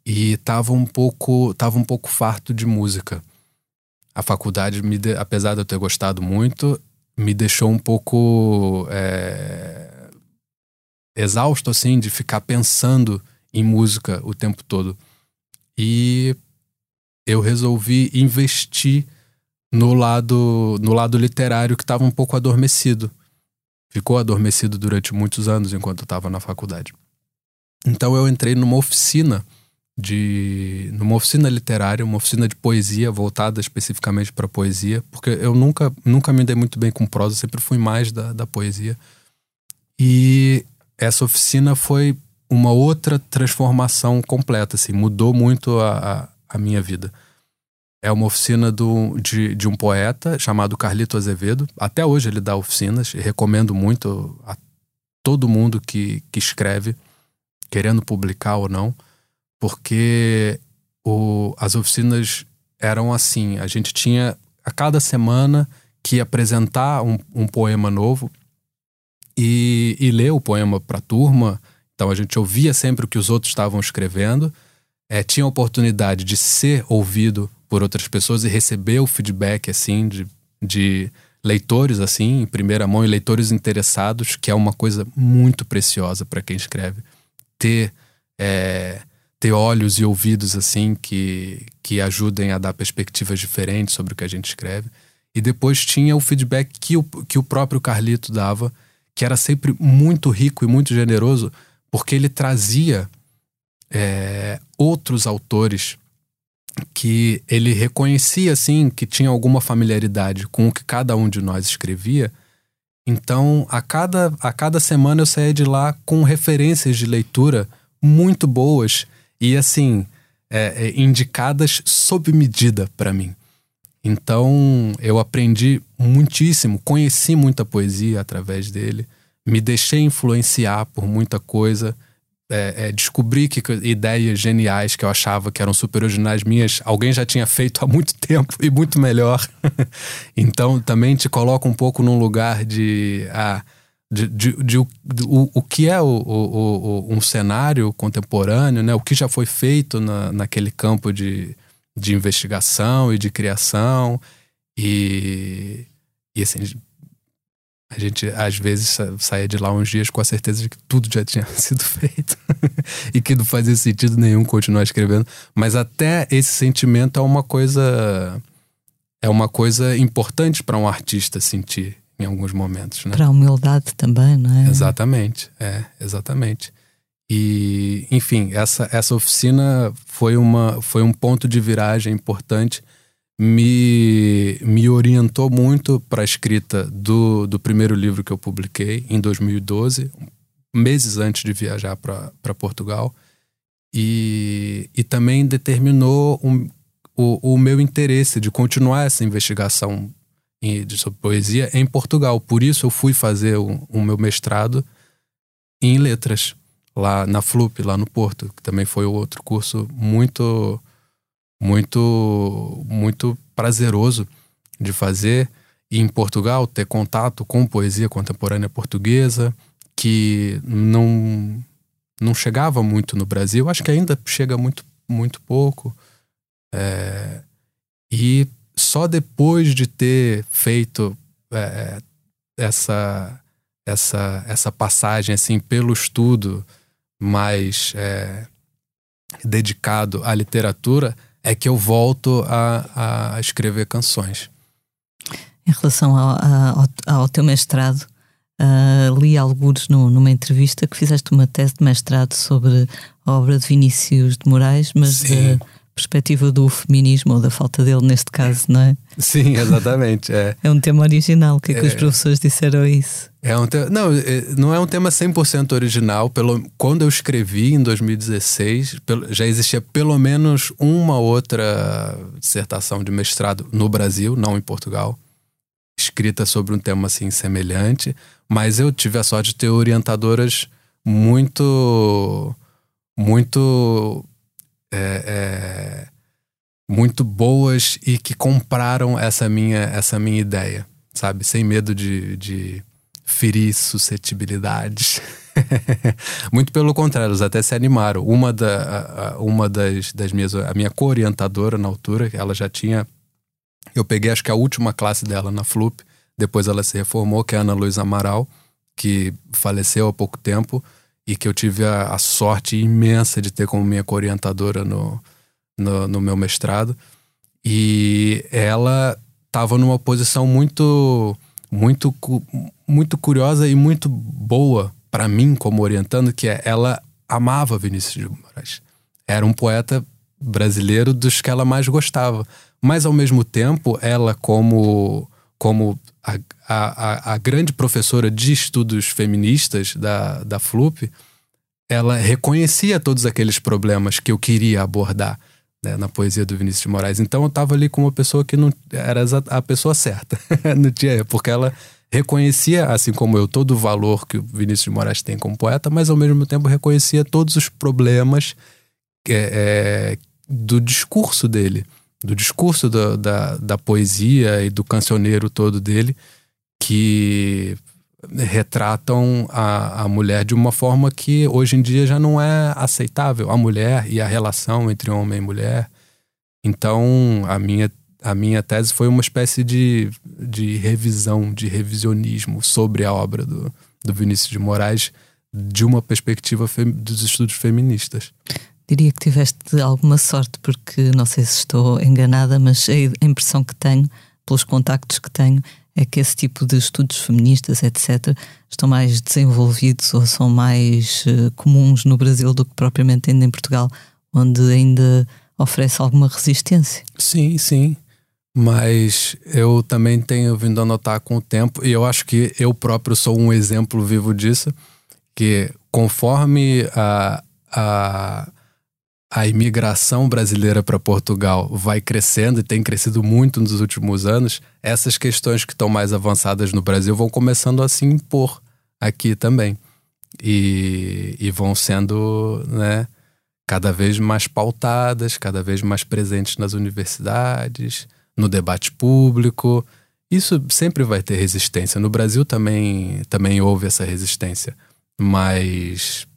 e estava um pouco tava um pouco farto de música. A faculdade, me de, apesar de eu ter gostado muito, me deixou um pouco é, exausto assim de ficar pensando em música o tempo todo. E eu resolvi investir no lado no lado literário que estava um pouco adormecido. Ficou adormecido durante muitos anos enquanto eu estava na faculdade. Então eu entrei numa oficina de numa oficina literária, uma oficina de poesia voltada especificamente para poesia, porque eu nunca nunca me dei muito bem com prosa, sempre fui mais da, da poesia. E essa oficina foi uma outra transformação completa, assim, mudou muito a, a, a minha vida. É uma oficina do, de, de um poeta chamado Carlito Azevedo. Até hoje ele dá oficinas recomendo muito a todo mundo que, que escreve, querendo publicar ou não, porque o, as oficinas eram assim: a gente tinha a cada semana que apresentar um, um poema novo e, e ler o poema para a turma. Então a gente ouvia sempre o que os outros estavam escrevendo, é, tinha a oportunidade de ser ouvido por outras pessoas e receber o feedback assim de, de leitores assim em primeira mão e leitores interessados que é uma coisa muito preciosa para quem escreve ter é, ter olhos e ouvidos assim que que ajudem a dar perspectivas diferentes sobre o que a gente escreve e depois tinha o feedback que o, que o próprio Carlito dava que era sempre muito rico e muito generoso porque ele trazia é, outros autores que ele reconhecia assim que tinha alguma familiaridade com o que cada um de nós escrevia. Então, a cada, a cada semana eu saía de lá com referências de leitura muito boas e assim é, é, indicadas sob medida para mim. Então, eu aprendi muitíssimo, conheci muita poesia através dele, me deixei influenciar por muita coisa é, é, descobri que ideias geniais que eu achava que eram super originais minhas, alguém já tinha feito há muito tempo e muito melhor. então também te coloca um pouco num lugar de. Ah, de, de, de, de o, o que é o, o, o, um cenário contemporâneo, né? o que já foi feito na, naquele campo de, de investigação e de criação. E, e assim, a gente, às vezes, saía de lá uns dias com a certeza de que tudo já tinha sido feito e que não fazia sentido nenhum continuar escrevendo. Mas até esse sentimento é uma coisa. É uma coisa importante para um artista sentir em alguns momentos, né? Para a humildade também, não é? Exatamente, é, exatamente. E, enfim, essa, essa oficina foi, uma, foi um ponto de viragem importante. Me, me orientou muito para a escrita do, do primeiro livro que eu publiquei em 2012, meses antes de viajar para Portugal. E, e também determinou um, o, o meu interesse de continuar essa investigação sobre poesia em Portugal. Por isso eu fui fazer o, o meu mestrado em letras lá na FLUP, lá no Porto, que também foi outro curso muito, muito, muito prazeroso de fazer. E em Portugal, ter contato com poesia contemporânea portuguesa, que não, não chegava muito no Brasil, acho que ainda chega muito, muito pouco. É, e só depois de ter feito é, essa, essa, essa passagem assim pelo estudo mais é, dedicado à literatura é que eu volto a, a escrever canções. Em relação ao, ao, ao teu mestrado, uh, li alguns no, numa entrevista que fizeste uma tese de mestrado sobre a obra de Vinícius de Moraes, mas Sim perspectiva do feminismo ou da falta dele neste caso, não é? Sim, exatamente. É, é um tema original. O que é que é, os professores disseram isso? É um te... Não, é, não é um tema 100% original. Pelo... Quando eu escrevi em 2016, já existia pelo menos uma outra dissertação de mestrado no Brasil, não em Portugal, escrita sobre um tema assim semelhante. Mas eu tive a sorte de ter orientadoras muito muito é, é, muito boas e que compraram essa minha, essa minha ideia, sabe? Sem medo de, de ferir suscetibilidades. muito pelo contrário, eles até se animaram. Uma, da, uma das, das minhas, a minha co-orientadora na altura, ela já tinha. Eu peguei acho que a última classe dela na FLUP, depois ela se reformou, que é a Ana Luiz Amaral, que faleceu há pouco tempo e que eu tive a, a sorte imensa de ter como minha orientadora no, no, no meu mestrado. E ela estava numa posição muito, muito, muito curiosa e muito boa para mim como orientando, que é ela amava Vinícius de Moraes. Era um poeta brasileiro dos que ela mais gostava. Mas ao mesmo tempo, ela como como a, a, a grande professora de estudos feministas da, da FLUP, ela reconhecia todos aqueles problemas que eu queria abordar né, na poesia do Vinícius de Moraes. Então eu estava ali com uma pessoa que não era a pessoa certa, não tinha, porque ela reconhecia, assim como eu, todo o valor que o Vinícius de Moraes tem como poeta, mas ao mesmo tempo reconhecia todos os problemas é, é, do discurso dele do discurso da, da, da poesia e do cancioneiro todo dele, que retratam a, a mulher de uma forma que hoje em dia já não é aceitável, a mulher e a relação entre homem e mulher. Então, a minha, a minha tese foi uma espécie de, de revisão, de revisionismo sobre a obra do, do Vinícius de Moraes de uma perspectiva dos estudos feministas. Diria que tiveste alguma sorte, porque não sei se estou enganada, mas a impressão que tenho, pelos contactos que tenho, é que esse tipo de estudos feministas, etc., estão mais desenvolvidos ou são mais uh, comuns no Brasil do que propriamente ainda em Portugal, onde ainda oferece alguma resistência. Sim, sim. Mas eu também tenho vindo a notar com o tempo, e eu acho que eu próprio sou um exemplo vivo disso, que conforme a, a a imigração brasileira para Portugal vai crescendo e tem crescido muito nos últimos anos, essas questões que estão mais avançadas no Brasil vão começando a se impor aqui também. E, e vão sendo né, cada vez mais pautadas, cada vez mais presentes nas universidades, no debate público. Isso sempre vai ter resistência. No Brasil também, também houve essa resistência. Mas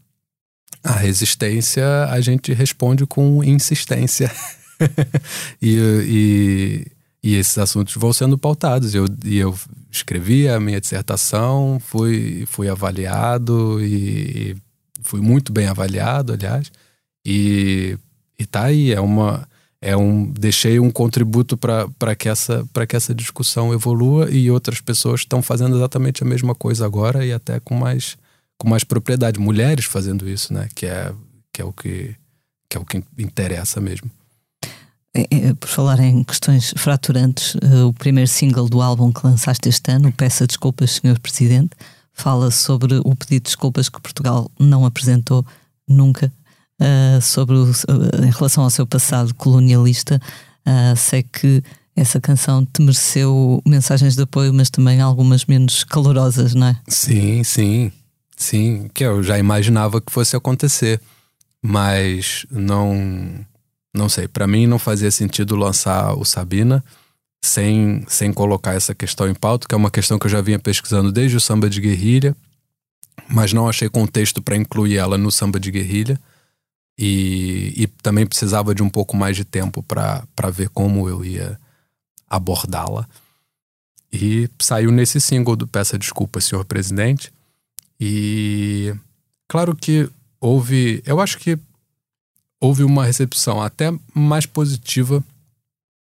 a resistência a gente responde com insistência. e, e, e, esses assuntos vão sendo pautados. Eu, e eu escrevi a minha dissertação, fui, fui avaliado e fui muito bem avaliado, aliás. E, e tá aí, é uma. É um, deixei um contributo para que, essa, que essa discussão evolua e outras pessoas estão fazendo exatamente a mesma coisa agora e até com mais, com mais propriedade. Mulheres fazendo isso, né? Que é, que é, o, que, que é o que interessa mesmo. É, é, por falar em questões fraturantes, uh, o primeiro single do álbum que lançaste este ano, Peça Desculpas, Senhor Presidente, fala sobre o pedido de desculpas que Portugal não apresentou nunca uh, sobre o, uh, em relação ao seu passado colonialista. sei que essa canção te mereceu mensagens de apoio, mas também algumas menos calorosas, não é? Sim, sim, sim, que eu já imaginava que fosse acontecer, mas não não sei, para mim não fazia sentido lançar o Sabina sem, sem colocar essa questão em pauta, que é uma questão que eu já vinha pesquisando desde o samba de guerrilha, mas não achei contexto para incluir ela no samba de guerrilha. E, e também precisava de um pouco mais de tempo para ver como eu ia abordá-la. E saiu nesse single do Peça Desculpa, Senhor Presidente. E claro que houve, eu acho que houve uma recepção até mais positiva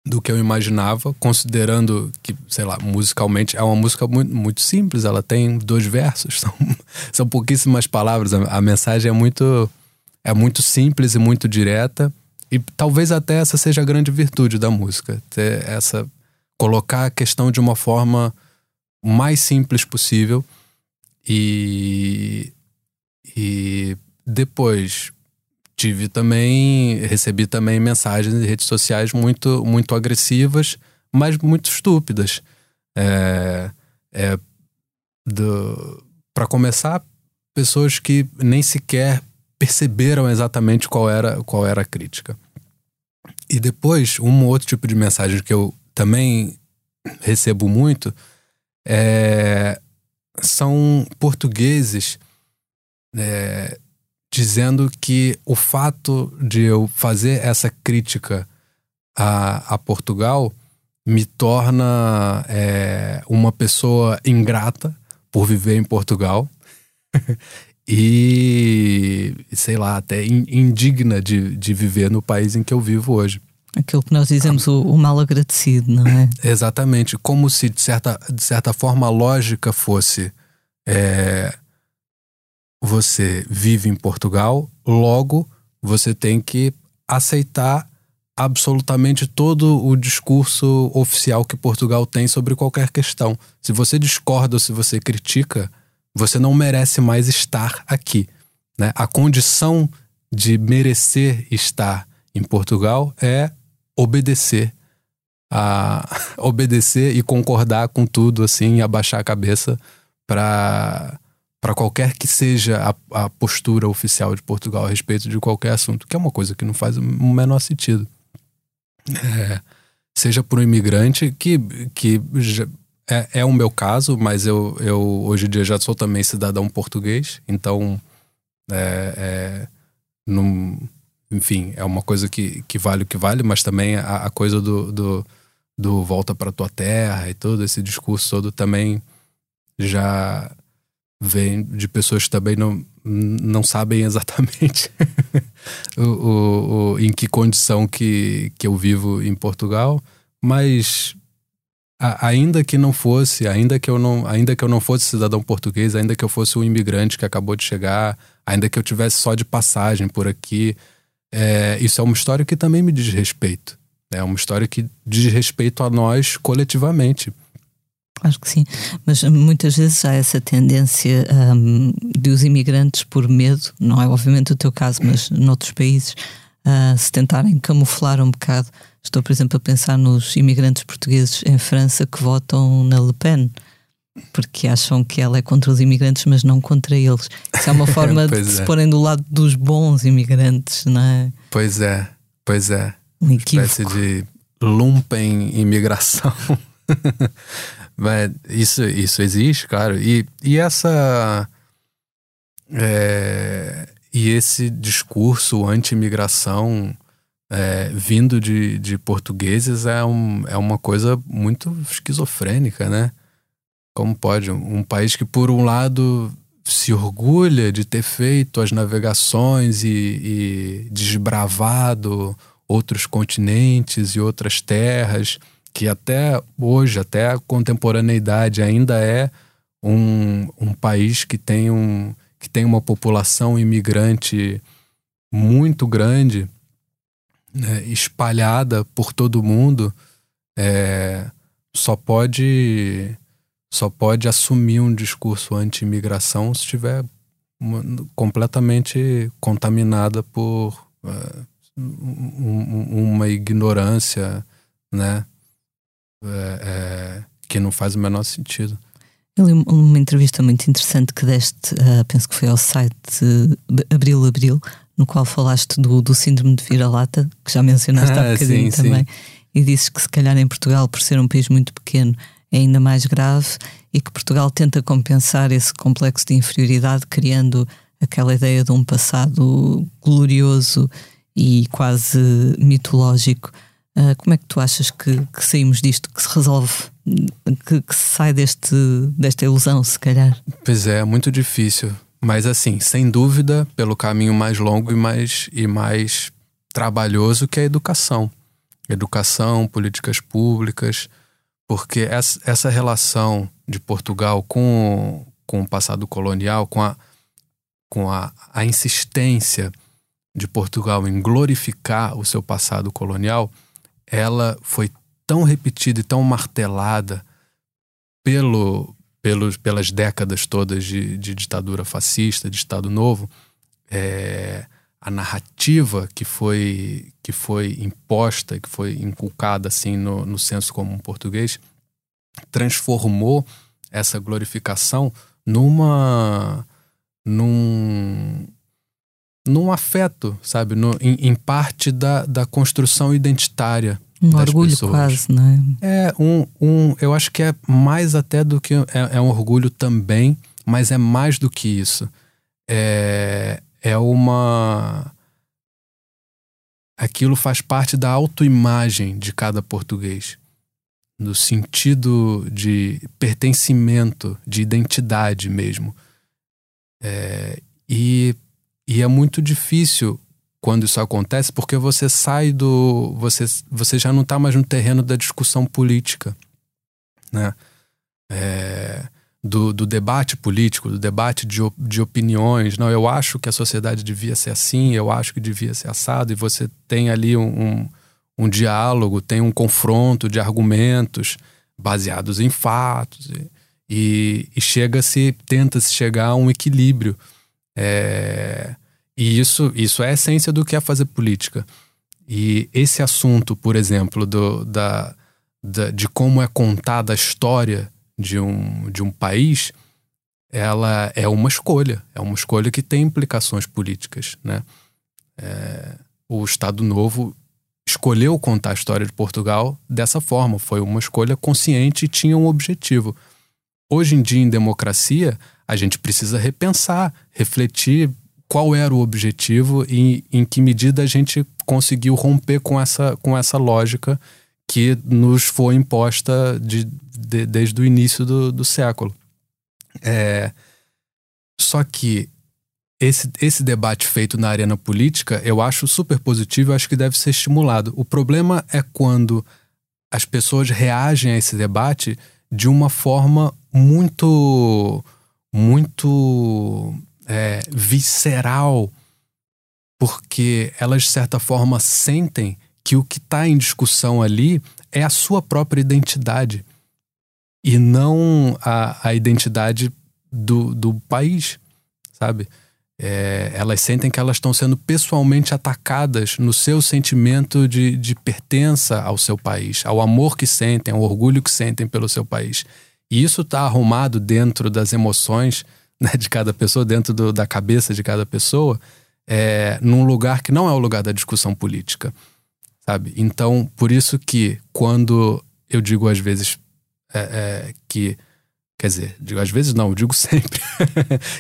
do que eu imaginava, considerando que, sei lá, musicalmente é uma música muito, muito simples, ela tem dois versos, são, são pouquíssimas palavras, a, a mensagem é muito, é muito simples e muito direta, e talvez até essa seja a grande virtude da música, ter essa colocar a questão de uma forma mais simples possível e e depois tive também, recebi também mensagens em redes sociais muito, muito agressivas, mas muito estúpidas. É, é, Para começar, pessoas que nem sequer perceberam exatamente qual era, qual era a crítica. E depois, um outro tipo de mensagem que eu também recebo muito é, são portugueses é, dizendo que o fato de eu fazer essa crítica a, a Portugal me torna é, uma pessoa ingrata por viver em Portugal e, sei lá, até indigna de, de viver no país em que eu vivo hoje. Aquilo que nós dizemos, o, o, mal agradecido, não é? Exatamente. Como se, de certa, de certa forma, a lógica fosse. É, você vive em Portugal, logo você tem que aceitar absolutamente todo o discurso oficial que Portugal tem sobre qualquer questão. Se você discorda ou se você critica, você não merece mais estar aqui. Né? A condição de merecer estar em Portugal é obedecer a obedecer e concordar com tudo assim, abaixar a cabeça para para qualquer que seja a, a, postura oficial de Portugal a respeito de qualquer assunto, que é uma coisa que não faz o menor sentido. É, seja por um imigrante, que, que já, é, é o meu caso, mas eu, eu hoje em dia já sou também cidadão português, então é, é, enfim, é uma coisa que, que vale o que vale, mas também a, a coisa do, do, do volta para tua terra e todo esse discurso todo também já vem de pessoas que também não, não sabem exatamente o, o, o, em que condição que, que eu vivo em Portugal, mas a, ainda que não fosse, ainda que eu não, ainda que eu não fosse cidadão português, ainda que eu fosse um imigrante que acabou de chegar, ainda que eu tivesse só de passagem por aqui, é, isso é uma história que também me diz respeito. É uma história que diz respeito a nós coletivamente. Acho que sim, mas muitas vezes há essa tendência um, de os imigrantes, por medo, não é obviamente o teu caso, mas noutros países, uh, se tentarem camuflar um bocado. Estou, por exemplo, a pensar nos imigrantes portugueses em França que votam na Le Pen, porque acham que ela é contra os imigrantes, mas não contra eles. Isso é uma forma de é. se porem do lado dos bons imigrantes, não é? Pois é, pois é. Uma espécie de lumpen imigração. Mas isso, isso existe, claro. E, e essa. É, e esse discurso anti-imigração é, vindo de, de portugueses é, um, é uma coisa muito esquizofrênica, né? Como pode? Um país que, por um lado, se orgulha de ter feito as navegações e, e desbravado outros continentes e outras terras que até hoje, até a contemporaneidade, ainda é um, um país que tem um que tem uma população imigrante muito grande, né, espalhada por todo mundo, é, só pode só pode assumir um discurso anti-imigração se estiver completamente contaminada por uh, um, uma ignorância, né? É, é, que não faz o menor sentido. Eu li uma entrevista muito interessante que deste, uh, penso que foi ao site Abril Abril, no qual falaste do, do síndrome de vira-lata, que já mencionaste há ah, bocadinho sim, também, sim. e disses que se calhar em Portugal, por ser um país muito pequeno, é ainda mais grave e que Portugal tenta compensar esse complexo de inferioridade criando aquela ideia de um passado glorioso e quase mitológico. Uh, como é que tu achas que, que, saímos disto, que se resolve, que, que, se sai deste, desta ilusão, se calhar? Pois é, muito difícil. Mas assim, sem dúvida, pelo caminho mais longo e mais, e mais trabalhoso que é a educação. Educação, políticas públicas, porque essa, essa relação de Portugal com, com o passado colonial, com a, com a, a insistência de Portugal em glorificar o seu passado colonial, ela foi tão repetida e tão martelada pelo, pelos, pelas décadas todas de, de ditadura fascista, de Estado Novo, é, a narrativa que foi, que foi imposta, que foi inculcada assim no, no senso comum português, transformou essa glorificação numa num num afeto, sabe? No, em, em, parte da, da construção identitária. Um orgulho pessoas. quase, né? É, um, um, eu acho que é mais até do que. É, é, um orgulho também, mas é mais do que isso. É, é uma. Aquilo faz parte da autoimagem de cada português. No sentido de pertencimento, de identidade mesmo. É, e e é muito difícil quando isso acontece, porque você sai do. Você, você já não está mais no terreno da discussão política, né? É, do, do, debate político, do debate de, de opiniões. Não, eu acho que a sociedade devia ser assim, eu acho que devia ser assado, e você tem ali um, um, um diálogo, tem um confronto de argumentos baseados em fatos, e, e, e chega-se, tenta-se chegar a um equilíbrio. É, e isso, isso é a essência do que é fazer política. E esse assunto, por exemplo, do, da, da, de como é contada a história de um, de um país, ela é uma escolha. É uma escolha que tem implicações políticas. Né? É, o Estado Novo escolheu contar a história de Portugal dessa forma. Foi uma escolha consciente e tinha um objetivo. Hoje em dia, em democracia, a gente precisa repensar, refletir qual era o objetivo e em que medida a gente conseguiu romper com essa, com essa lógica que nos foi imposta de, de, desde o início do, do século. É, só que esse, esse debate feito na arena política eu acho super positivo, eu acho que deve ser estimulado. O problema é quando as pessoas reagem a esse debate de uma forma muito muito é, visceral, porque elas, de certa forma, sentem que o que está em discussão ali é a sua própria identidade e não a, a identidade do, do país, sabe? É, elas sentem que elas estão sendo pessoalmente atacadas no seu sentimento de, de pertença ao seu país, ao amor que sentem, ao orgulho que sentem pelo seu país. E isso está arrumado dentro das emoções né, de cada pessoa, dentro do, da cabeça de cada pessoa, é, num lugar que não é o lugar da discussão política, sabe? Então, por isso que quando eu digo às vezes é, é, que Quer dizer, digo às vezes não, digo sempre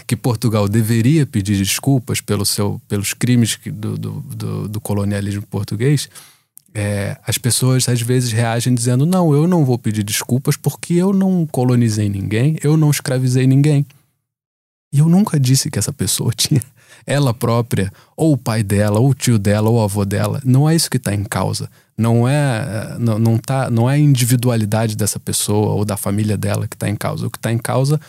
que Portugal deveria pedir desculpas pelo seu, pelos crimes do, do, do, do colonialismo português é, as pessoas às vezes reagem dizendo: não, eu não vou pedir desculpas porque eu não colonizei ninguém, eu não escravizei ninguém. E eu nunca disse que essa pessoa tinha ela própria, ou o pai dela, ou o tio dela, ou o avô dela. Não é isso que está em causa. Não é, não, não, tá, não é a individualidade dessa pessoa ou da família dela que está em causa. O que está em causa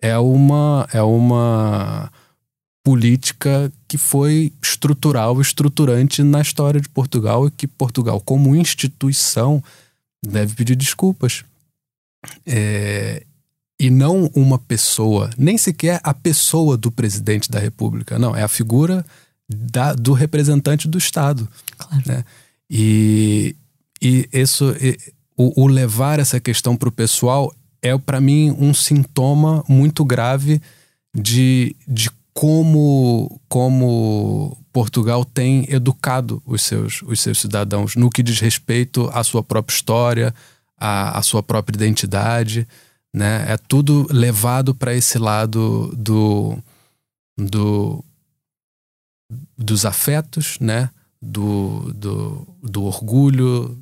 é uma, é uma política que foi estrutural, estruturante na história de Portugal e que Portugal, como instituição, deve pedir desculpas. É, e não uma pessoa, nem sequer a pessoa do presidente da República, não, é a figura da, do representante do Estado. Claro. Né? E, e isso, e, o, o levar essa questão para o pessoal é, para mim, um sintoma muito grave de, de como, como Portugal tem educado os seus, os seus cidadãos no que diz respeito à sua própria história, à, à sua própria identidade. Né? É tudo levado para esse lado do, do, dos afetos, né? do, do, do orgulho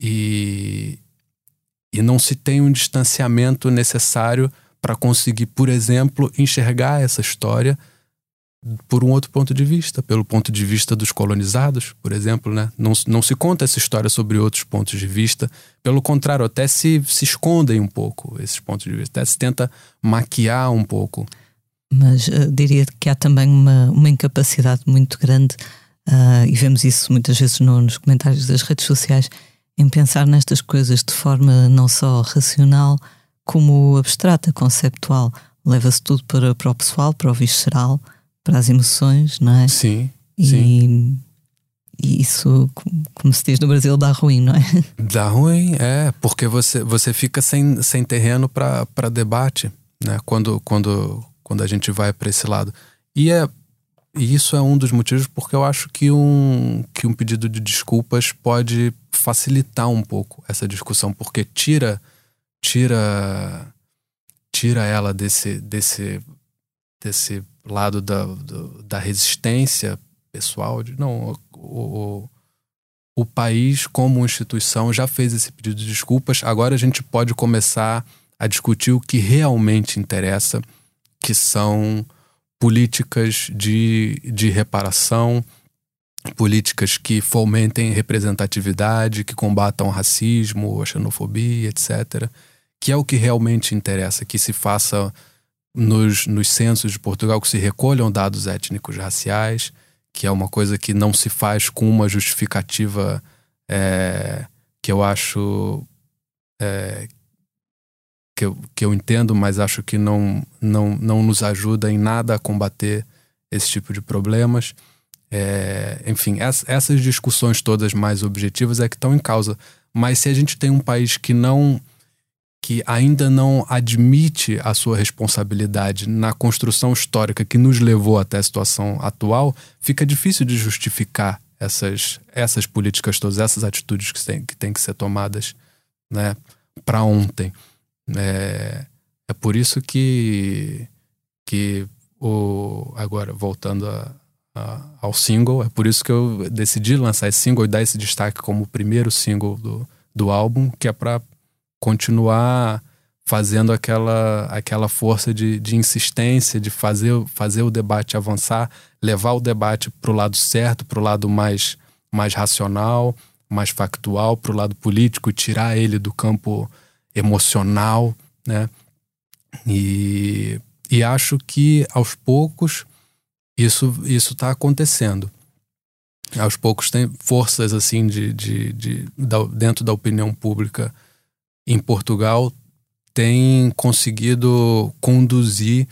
e, e não se tem um distanciamento necessário para conseguir, por exemplo, enxergar essa história por um outro ponto de vista, pelo ponto de vista dos colonizados, por exemplo, né? Não, não se conta essa história sobre outros pontos de vista, pelo contrário, até se, se escondem um pouco esses pontos de vista, até se tenta maquiar um pouco. Mas uh, diria que há também uma, uma incapacidade muito grande, uh, e vemos isso muitas vezes no, nos comentários das redes sociais, em pensar nestas coisas de forma não só racional, como abstrata, conceptual. Leva-se tudo para, para o pessoal, para o visceral para as emoções, não é? Sim. E, sim. e isso, como se diz no Brasil, dá ruim, não é? Dá ruim, é, porque você, você fica sem, sem terreno para debate, né? Quando, quando, quando a gente vai para esse lado. E, é, e isso é um dos motivos porque eu acho que um, que um pedido de desculpas pode facilitar um pouco essa discussão, porque tira tira tira ela desse desse desse lado da, do, da resistência pessoal, de não, o, o, o país como instituição já fez esse pedido de desculpas, agora a gente pode começar a discutir o que realmente interessa, que são políticas de, de reparação, políticas que fomentem representatividade, que combatam racismo, xenofobia, etc. Que é o que realmente interessa, que se faça nos, nos censos de Portugal que se recolham dados étnicos raciais, que é uma coisa que não se faz com uma justificativa é, que eu acho é, que, eu, que eu entendo, mas acho que não, não, não nos ajuda em nada a combater esse tipo de problemas. É, enfim, essas discussões todas mais objetivas é que estão em causa. Mas se a gente tem um país que não que ainda não admite a sua responsabilidade na construção histórica que nos levou até a situação atual, fica difícil de justificar essas, essas políticas todas, essas atitudes que têm que, que ser tomadas né, para ontem. É, é por isso que, que o, agora, voltando a, a, ao single, é por isso que eu decidi lançar esse single e dar esse destaque como o primeiro single do, do álbum, que é para continuar fazendo aquela, aquela força de, de insistência, de fazer, fazer o debate avançar, levar o debate para o lado certo, para o lado mais, mais racional, mais factual, para o lado político, tirar ele do campo emocional, né? E, e acho que aos poucos isso isso está acontecendo. Aos poucos tem forças assim de, de, de, de dentro da opinião pública em Portugal tem conseguido conduzir,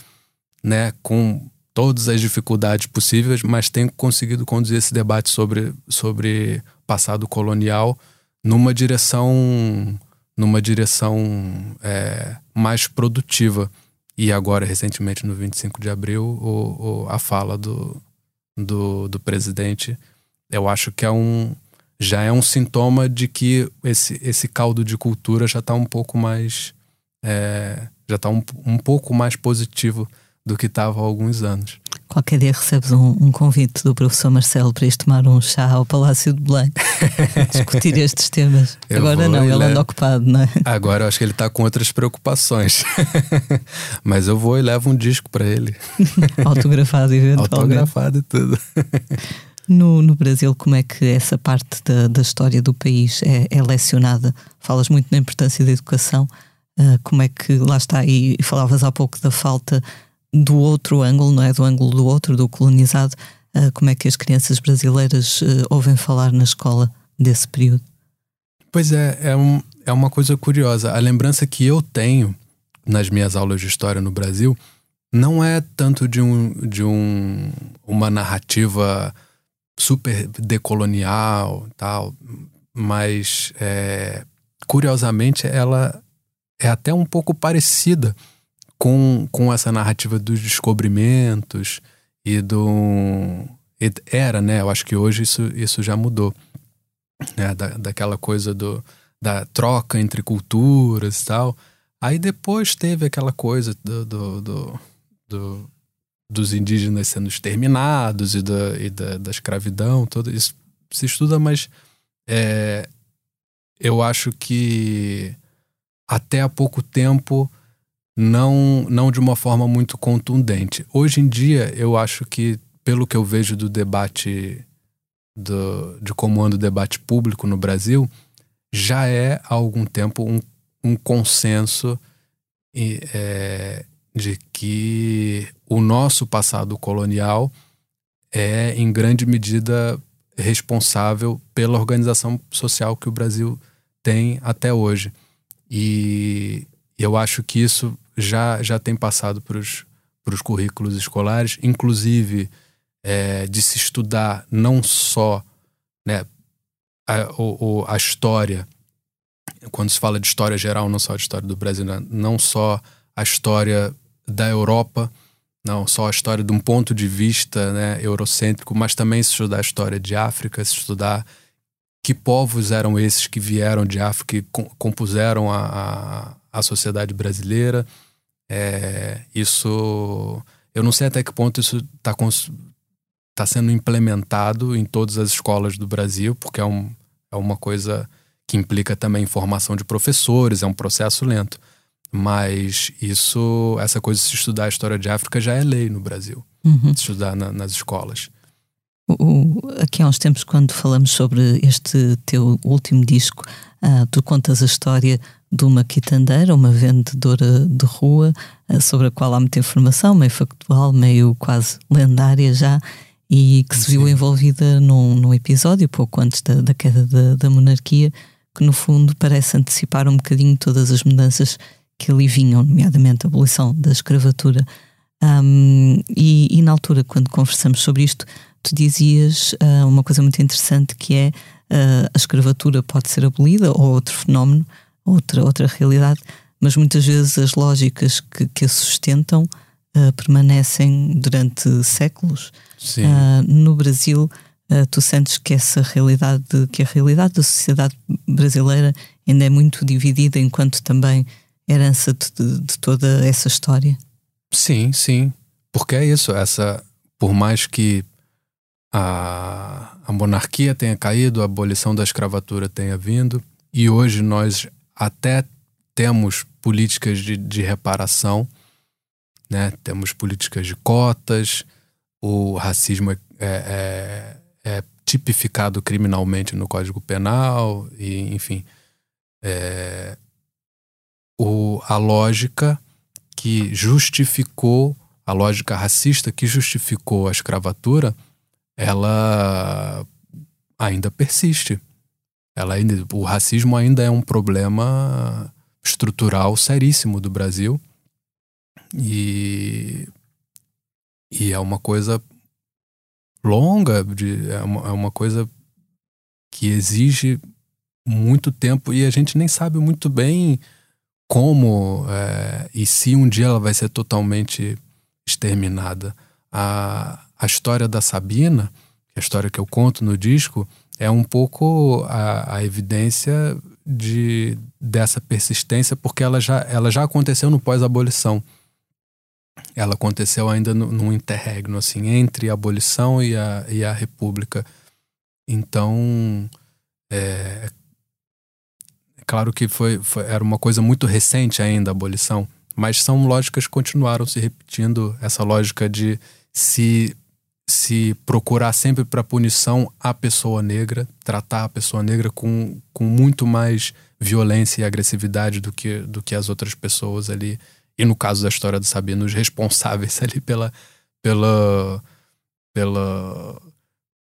né, com todas as dificuldades possíveis, mas tem conseguido conduzir esse debate sobre, sobre passado colonial numa direção numa direção é, mais produtiva. E agora, recentemente, no 25 de abril, o, o, a fala do, do, do presidente, eu acho que é um, já é um sintoma de que esse, esse caldo de cultura já está um pouco mais. É, já está um, um pouco mais positivo do que estava há alguns anos. Qualquer dia recebes um, um, convite do professor Marcelo para ir tomar um chá ao Palácio de Belém discutir estes temas. Eu Agora não, ele anda ocupado, não é? Agora eu acho que ele está com outras preocupações. Mas eu vou e levo um disco para ele. Autografado, eventualmente. Autografado e tudo. No, no Brasil, como é que essa parte da, da história do país é, é lecionada? Falas muito na importância da educação. Uh, como é que lá está? E, falavas há pouco da falta do outro ângulo, não é? Do ângulo do outro, do colonizado, uh, como é que as crianças brasileiras uh, ouvem falar na escola desse período? Pois é, é, um, é uma coisa curiosa. A lembrança que eu tenho nas minhas aulas de história no Brasil não é tanto de, um, de um, uma narrativa super decolonial tal, mas é, curiosamente ela é até um pouco parecida com, com essa narrativa dos descobrimentos e do. Era, né? Eu acho que hoje isso, isso já mudou. Né? Da, daquela coisa do, da troca entre culturas e tal. Aí depois teve aquela coisa do, do, do, do dos indígenas sendo exterminados e da, e da, da escravidão, tudo isso se estuda, mas é, eu acho que até há pouco tempo não, não de uma forma muito contundente. Hoje em dia, eu acho que, pelo que eu vejo do debate, do, de como anda o debate público no Brasil, já é há algum tempo um, um consenso é, de que o nosso passado colonial é, em grande medida, responsável pela organização social que o Brasil tem até hoje. E eu acho que isso já, já tem passado para os currículos escolares, inclusive é, de se estudar não só né, a, o, a história, quando se fala de história geral, não só a história do Brasil, né, não só a história da Europa, não só a história de um ponto de vista né, eurocêntrico, mas também se estudar a história de África, se estudar que povos eram esses que vieram de África e compuseram a, a, a sociedade brasileira. É, isso. Eu não sei até que ponto isso está tá sendo implementado em todas as escolas do Brasil, porque é, um, é uma coisa que implica também formação de professores, é um processo lento. Mas isso, essa coisa de se estudar a história de África já é lei no Brasil, uhum. estudar na, nas escolas. O, aqui há uns tempos, quando falamos sobre este teu último disco, uh, tu contas a história de uma quitandeira, uma vendedora de rua, uh, sobre a qual há muita informação, meio factual, meio quase lendária já, e que se viu envolvida num, num episódio pouco antes da, da queda da, da monarquia, que no fundo parece antecipar um bocadinho todas as mudanças que ali vinham, nomeadamente a abolição da escravatura. Um, e, e, na altura, quando conversamos sobre isto, tu dizias uh, uma coisa muito interessante que é uh, a escravatura pode ser abolida ou outro fenómeno, outra, outra realidade, mas muitas vezes as lógicas que, que a sustentam uh, permanecem durante séculos. no Brasil, tu sentes que essa realidade, que a realidade da sociedade brasileira ainda é muito dividida enquanto também herança de, de toda essa história? Sim, sim. Porque é isso, essa, por mais que a, a monarquia tenha caído, a abolição da escravatura tenha vindo, e hoje nós até temos políticas de, de reparação, né? temos políticas de cotas, o racismo é, é, é, é tipificado criminalmente no Código Penal, e enfim. É, o, a lógica que justificou, a lógica racista que justificou a escravatura, ela ainda persiste. Ela ainda, o racismo ainda é um problema estrutural seríssimo do Brasil. E, e é uma coisa longa, de, é, uma, é uma coisa que exige muito tempo e a gente nem sabe muito bem como é, e se um dia ela vai ser totalmente exterminada. A, a história da Sabina, é a história que eu conto no disco, é um pouco a, a evidência de, dessa persistência, porque ela já, ela já aconteceu no pós-abolição. Ela aconteceu ainda no, num interregno, assim, entre a abolição e a, e a república. Então, é, Claro que foi, foi, era uma coisa muito recente ainda a abolição, mas são lógicas que continuaram se repetindo. Essa lógica de se, se procurar sempre para punição a pessoa negra, tratar a pessoa negra com, com muito mais violência e agressividade do que, do que as outras pessoas ali e no caso da história do Sabino, os responsáveis ali pela, pela, pela,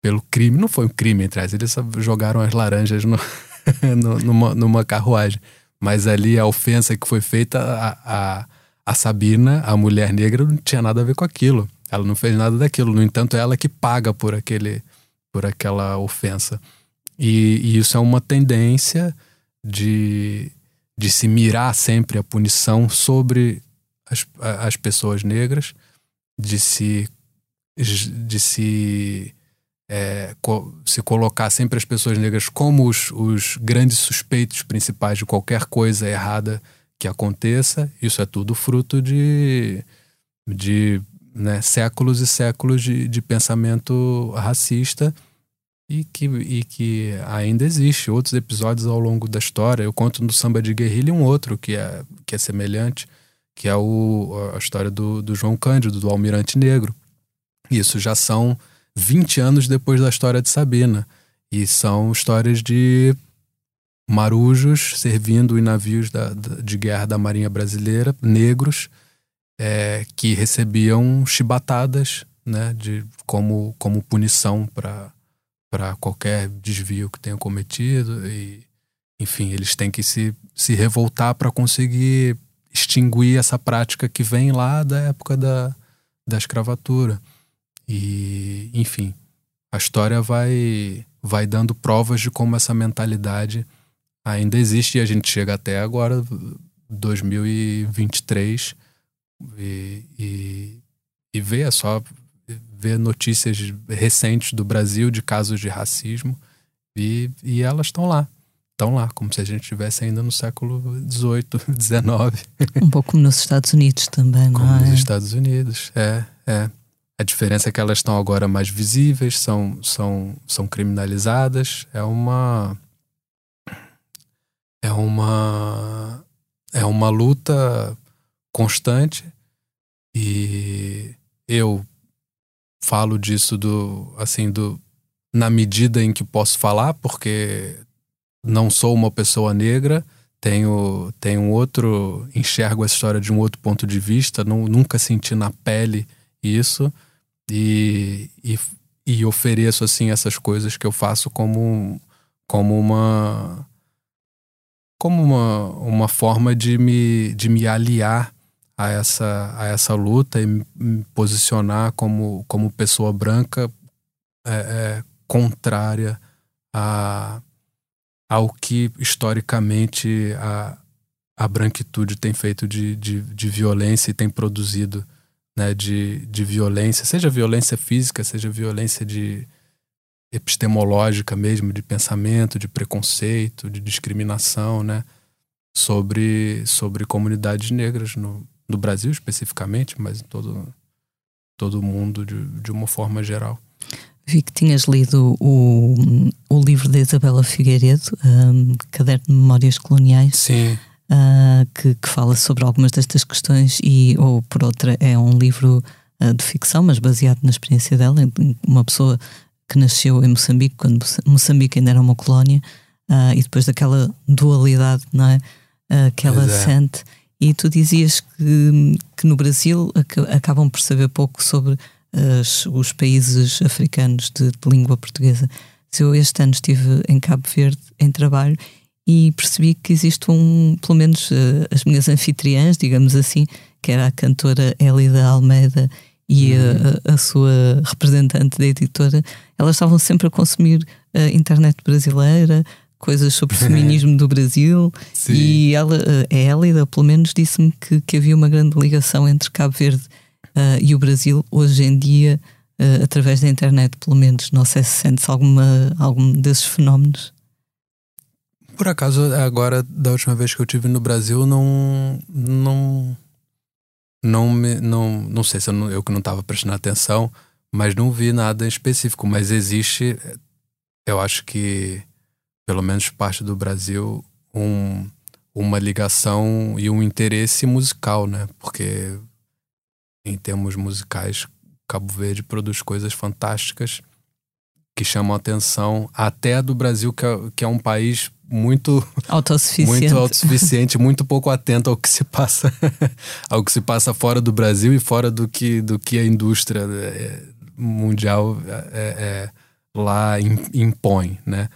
pelo crime. Não foi um crime, entre eles jogaram as laranjas no, numa, numa carruagem. Mas ali a ofensa que foi feita, a, a, a Sabina, a mulher negra, não tinha nada a ver com aquilo. Ela não fez nada daquilo. No entanto, é ela que paga por, aquele, por aquela ofensa. E, e isso é uma tendência de, de se mirar sempre a punição sobre as, as pessoas negras, de se, de se, é, co, se colocar sempre as pessoas negras como os, os grandes suspeitos principais de qualquer coisa errada que aconteça. Isso é tudo fruto de, de né, séculos e séculos de, de pensamento racista e que, e que ainda existe. Outros episódios ao longo da história. Eu conto no Samba de Guerrilha um outro que é, que é semelhante, que é o, a história do, do João Cândido, do Almirante Negro. Isso já são 20 anos depois da história de Sabina. E são histórias de marujos servindo em navios da, de guerra da Marinha Brasileira, negros, é, que recebiam chibatadas né, de, como, como punição para qualquer desvio que tenham cometido. E, enfim, eles têm que se, se revoltar para conseguir extinguir essa prática que vem lá da época da, da escravatura. E, enfim, a história vai, vai dando provas de como essa mentalidade ainda existe e a gente chega até agora, 2023 e, e, e ver, é só ver notícias recentes do Brasil de casos de racismo e, e elas estão lá. Estão lá, como se a gente estivesse ainda no século XVIII, XIX. Um pouco como nos Estados Unidos também, como não é? nos Estados Unidos, é, é. A diferença é que elas estão agora mais visíveis, são, são, são criminalizadas. É uma. É uma. É uma luta constante e eu falo disso do assim do na medida em que posso falar porque não sou uma pessoa negra tenho tenho outro enxergo essa história de um outro ponto de vista não, nunca senti na pele isso e, e, e ofereço assim essas coisas que eu faço como como uma como uma, uma forma de me, de me aliar a essa, a essa luta e me posicionar como, como pessoa branca é, é, contrária a, ao que historicamente a, a branquitude tem feito de, de, de violência e tem produzido né, de, de violência, seja violência física, seja violência de epistemológica mesmo, de pensamento, de preconceito, de discriminação, né, sobre, sobre comunidades negras no, no Brasil especificamente, mas em todo, todo o mundo de, de uma forma geral. Vi que tinhas lido o, o livro da Isabela Figueiredo, um, Caderno de Memórias Coloniais. Sim. Uh, que, que, fala sobre algumas destas questões e ou por outra é um livro uh, de ficção mas baseado na experiência dela uma pessoa que nasceu em Moçambique quando Moçambique ainda era uma colónia uh, e depois daquela dualidade não é? Que ela é. sente. E tu dizias que, que no Brasil acabam por saber pouco sobre as, os países africanos de, de língua portuguesa. Se eu este ano estive em Cabo Verde em trabalho e percebi que existe um, pelo menos uh, as minhas anfitriãs, digamos assim, que era a cantora Elida Almeida e a, a, sua representante da editora, elas estavam sempre a consumir a internet brasileira, coisas sobre o feminismo do Brasil, Sim. e ela, a Elida, pelo menos, disse-me que, que havia uma grande ligação entre Cabo Verde uh, e o Brasil hoje em dia, uh, através da internet, pelo menos. Não sei se sentes alguma, algum desses fenómenos. Por acaso, agora, da última vez que eu tive no Brasil, não. Não. Não, me, não, não sei se eu, não, eu que não estava prestando atenção, mas não vi nada específico. Mas existe, eu acho que, pelo menos parte do Brasil, um, uma ligação e um interesse musical, né? Porque, em termos musicais, Cabo Verde produz coisas fantásticas que chamam a atenção até do Brasil, que é, que é um país muito autossuficiente, muito autossuficiente, muito pouco atento ao que se passa, ao que se passa fora do Brasil e fora do que do que a indústria é, mundial é, é, lá impõe, né?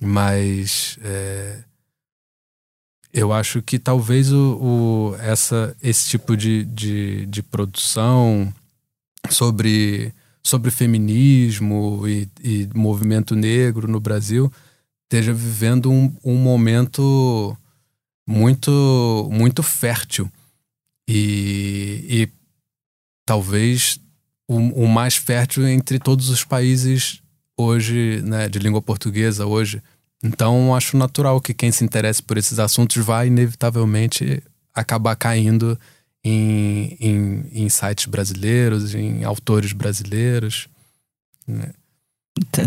Mas é, eu acho que talvez o, o, essa, esse tipo de, de, de produção sobre, sobre feminismo e, e movimento negro no Brasil esteja vivendo um, um momento muito muito fértil e, e talvez o, o, mais fértil entre todos os países hoje, né, de língua portuguesa hoje. Então, acho natural que quem se interesse por esses assuntos vai inevitavelmente acabar caindo em, em, em sites brasileiros, em autores brasileiros. Né?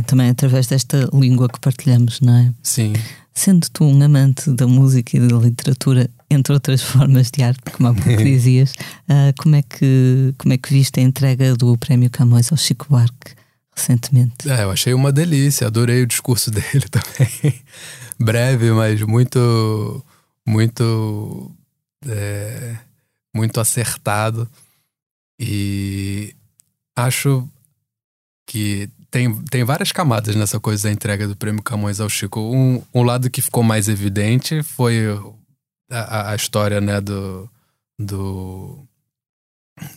Também através desta língua que partilhamos, não é? Sim. Sendo tu um amante da música e da literatura, entre outras formas de arte, como há pouco dizias, uh, como, é que, como é que viste a entrega do Prémio Camões ao Chico Buarque? recentemente. É, eu achei uma delícia, adorei o discurso dele também. Breve, mas muito, muito, é, muito acertado. E acho que tem, tem várias camadas nessa coisa da entrega do prêmio Camões ao Chico. Um, um lado que ficou mais evidente foi a, a história né, do, do,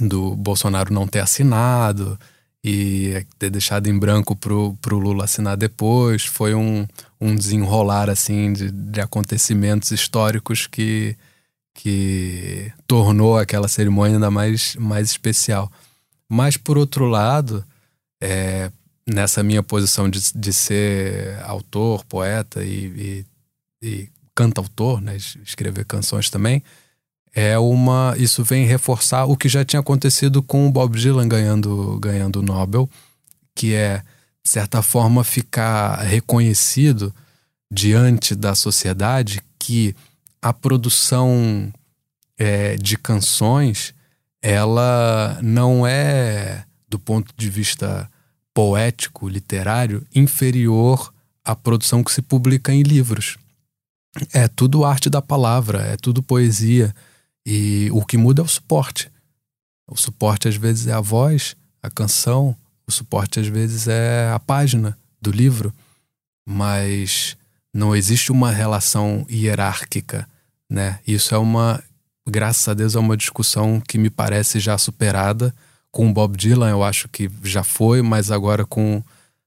do Bolsonaro não ter assinado e ter deixado em branco pro, pro Lula assinar depois. Foi um, um desenrolar assim de, de acontecimentos históricos que, que tornou aquela cerimônia ainda mais, mais especial. Mas, por outro lado, é, nessa minha posição de, de ser autor, poeta e, e, e cantautor, né, escrever canções também, é uma isso vem reforçar o que já tinha acontecido com o Bob Dylan ganhando ganhando o Nobel, que é de certa forma ficar reconhecido diante da sociedade que a produção é, de canções ela não é do ponto de vista poético literário inferior à produção que se publica em livros é tudo arte da palavra é tudo poesia e o que muda é o suporte. O suporte às vezes é a voz, a canção, o suporte às vezes é a página do livro, mas não existe uma relação hierárquica, né? Isso é uma, graças a Deus, é uma discussão que me parece já superada. Com Bob Dylan, eu acho que já foi, mas agora com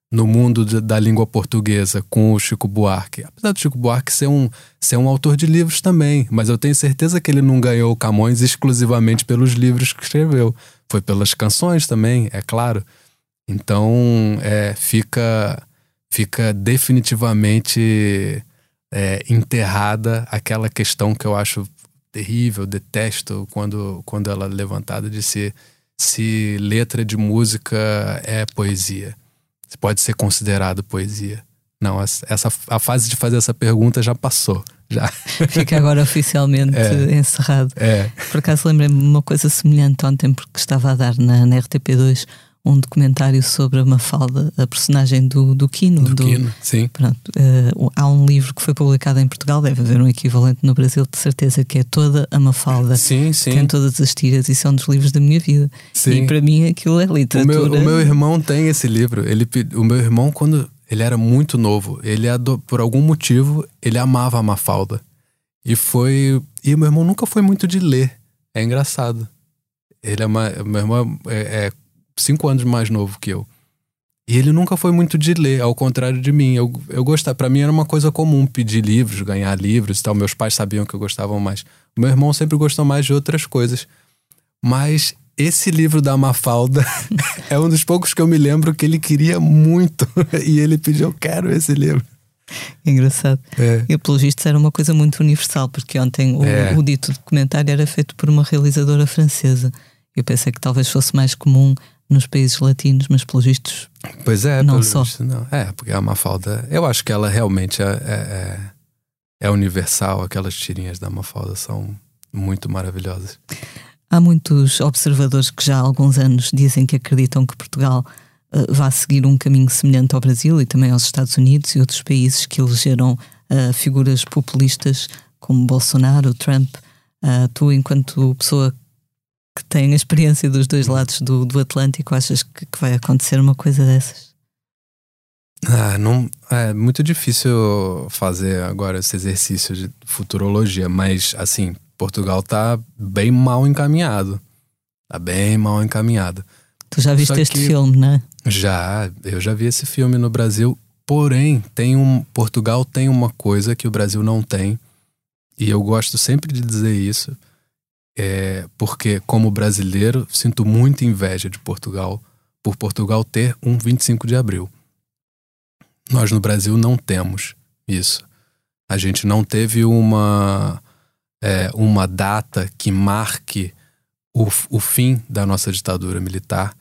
no mundo de, da língua portuguesa com o Chico Buarque. Apesar do Chico Buarque ser um, ser um autor de livros também, mas eu tenho certeza que ele não ganhou o Camões exclusivamente pelos livros que escreveu. Foi pelas canções também, é claro. Então, é, fica, fica definitivamente é, enterrada aquela questão que eu acho terrível, detesto quando, quando ela é levantada de se, se letra de música é poesia pode ser considerado poesia? Não, essa, a fase de fazer essa pergunta já passou. Já. Fica agora oficialmente é. encerrado. É. Por acaso lembrei-me de uma coisa semelhante ontem, porque estava a dar na, na RTP2 um documentário sobre a Mafalda, a personagem do, do Quino. Do, do Quino, sim. Pronto, uh, há um livro que foi publicado em Portugal, deve haver um equivalente no Brasil, de certeza, que é toda a Mafalda. Sim, sim. Tem todas as tiras e são dos livros da minha vida. Sim. E para mim aquilo é literatura. O meu, o meu irmão tem esse livro. Ele, o meu irmão, quando ele era muito novo, ele por algum motivo, ele amava a Mafalda. E foi. E o meu irmão nunca foi muito de ler. É engraçado. Ele é uma. Meu irmão é, é cinco anos mais novo que eu. E ele nunca foi muito de ler, ao contrário de mim. Eu, eu gostava, para mim era uma coisa comum pedir livros, ganhar livros e tal. Meus pais sabiam que eu gostava mais. O meu irmão sempre gostou mais de outras coisas. Mas esse livro da Mafalda é um dos poucos que eu me lembro que ele queria muito. e ele pediu: Eu quero esse livro. Engraçado. É. E pelo visto era uma coisa muito universal, porque ontem o, é. o dito documentário era feito por uma realizadora francesa. Eu pensei que talvez fosse mais comum nos países latinos, mas pelos vistos. Pois é, não só. Visto, não. É, porque a Mafalda. Eu acho que ela realmente é, é, é, é universal. Aquelas tirinhas da Mafalda são muito maravilhosas. Há muitos observadores que já há alguns anos dizem que acreditam que Portugal uh, vá seguir um caminho semelhante ao Brasil e também aos Estados Unidos e outros países que elegeram uh, figuras populistas como Bolsonaro, Trump. Uh, tu, enquanto pessoa que tem a experiência dos dois lados do, do Atlântico, achas que, que vai acontecer uma coisa dessas? Ah, não, é muito difícil fazer agora esse exercício de futurologia, mas assim, Portugal tá bem mal encaminhado. Tá bem mal encaminhado. Tu já viste Só este filme, né? Já, eu já vi esse filme no Brasil. Porém, tem um Portugal tem uma coisa que o Brasil não tem. E eu gosto sempre de dizer isso. É, porque, como brasileiro, sinto muita inveja de Portugal por Portugal ter um 25 de abril. Nós no Brasil não temos isso. A gente não teve uma, é, uma data que marque o, o fim da nossa ditadura militar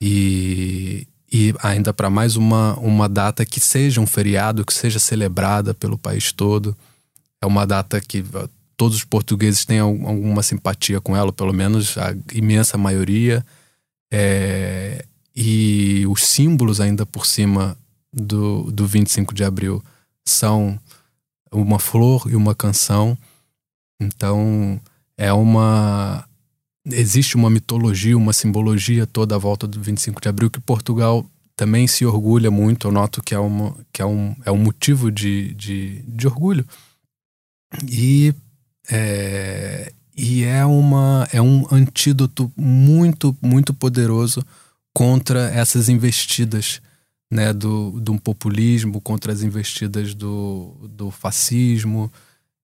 e, e ainda para mais uma, uma data que seja um feriado, que seja celebrada pelo país todo. É uma data que todos os portugueses têm alguma simpatia com ela, pelo menos a imensa maioria. É, e os símbolos ainda por cima do, do 25 de abril são uma flor e uma canção. Então, é uma. Existe uma mitologia, uma simbologia toda à volta do 25 de abril que Portugal também se orgulha muito. Eu noto que é, uma, que é, um, é um motivo de, de, de orgulho. E é, e é, uma, é um antídoto muito, muito poderoso contra essas investidas né, do, do populismo, contra as investidas do, do fascismo,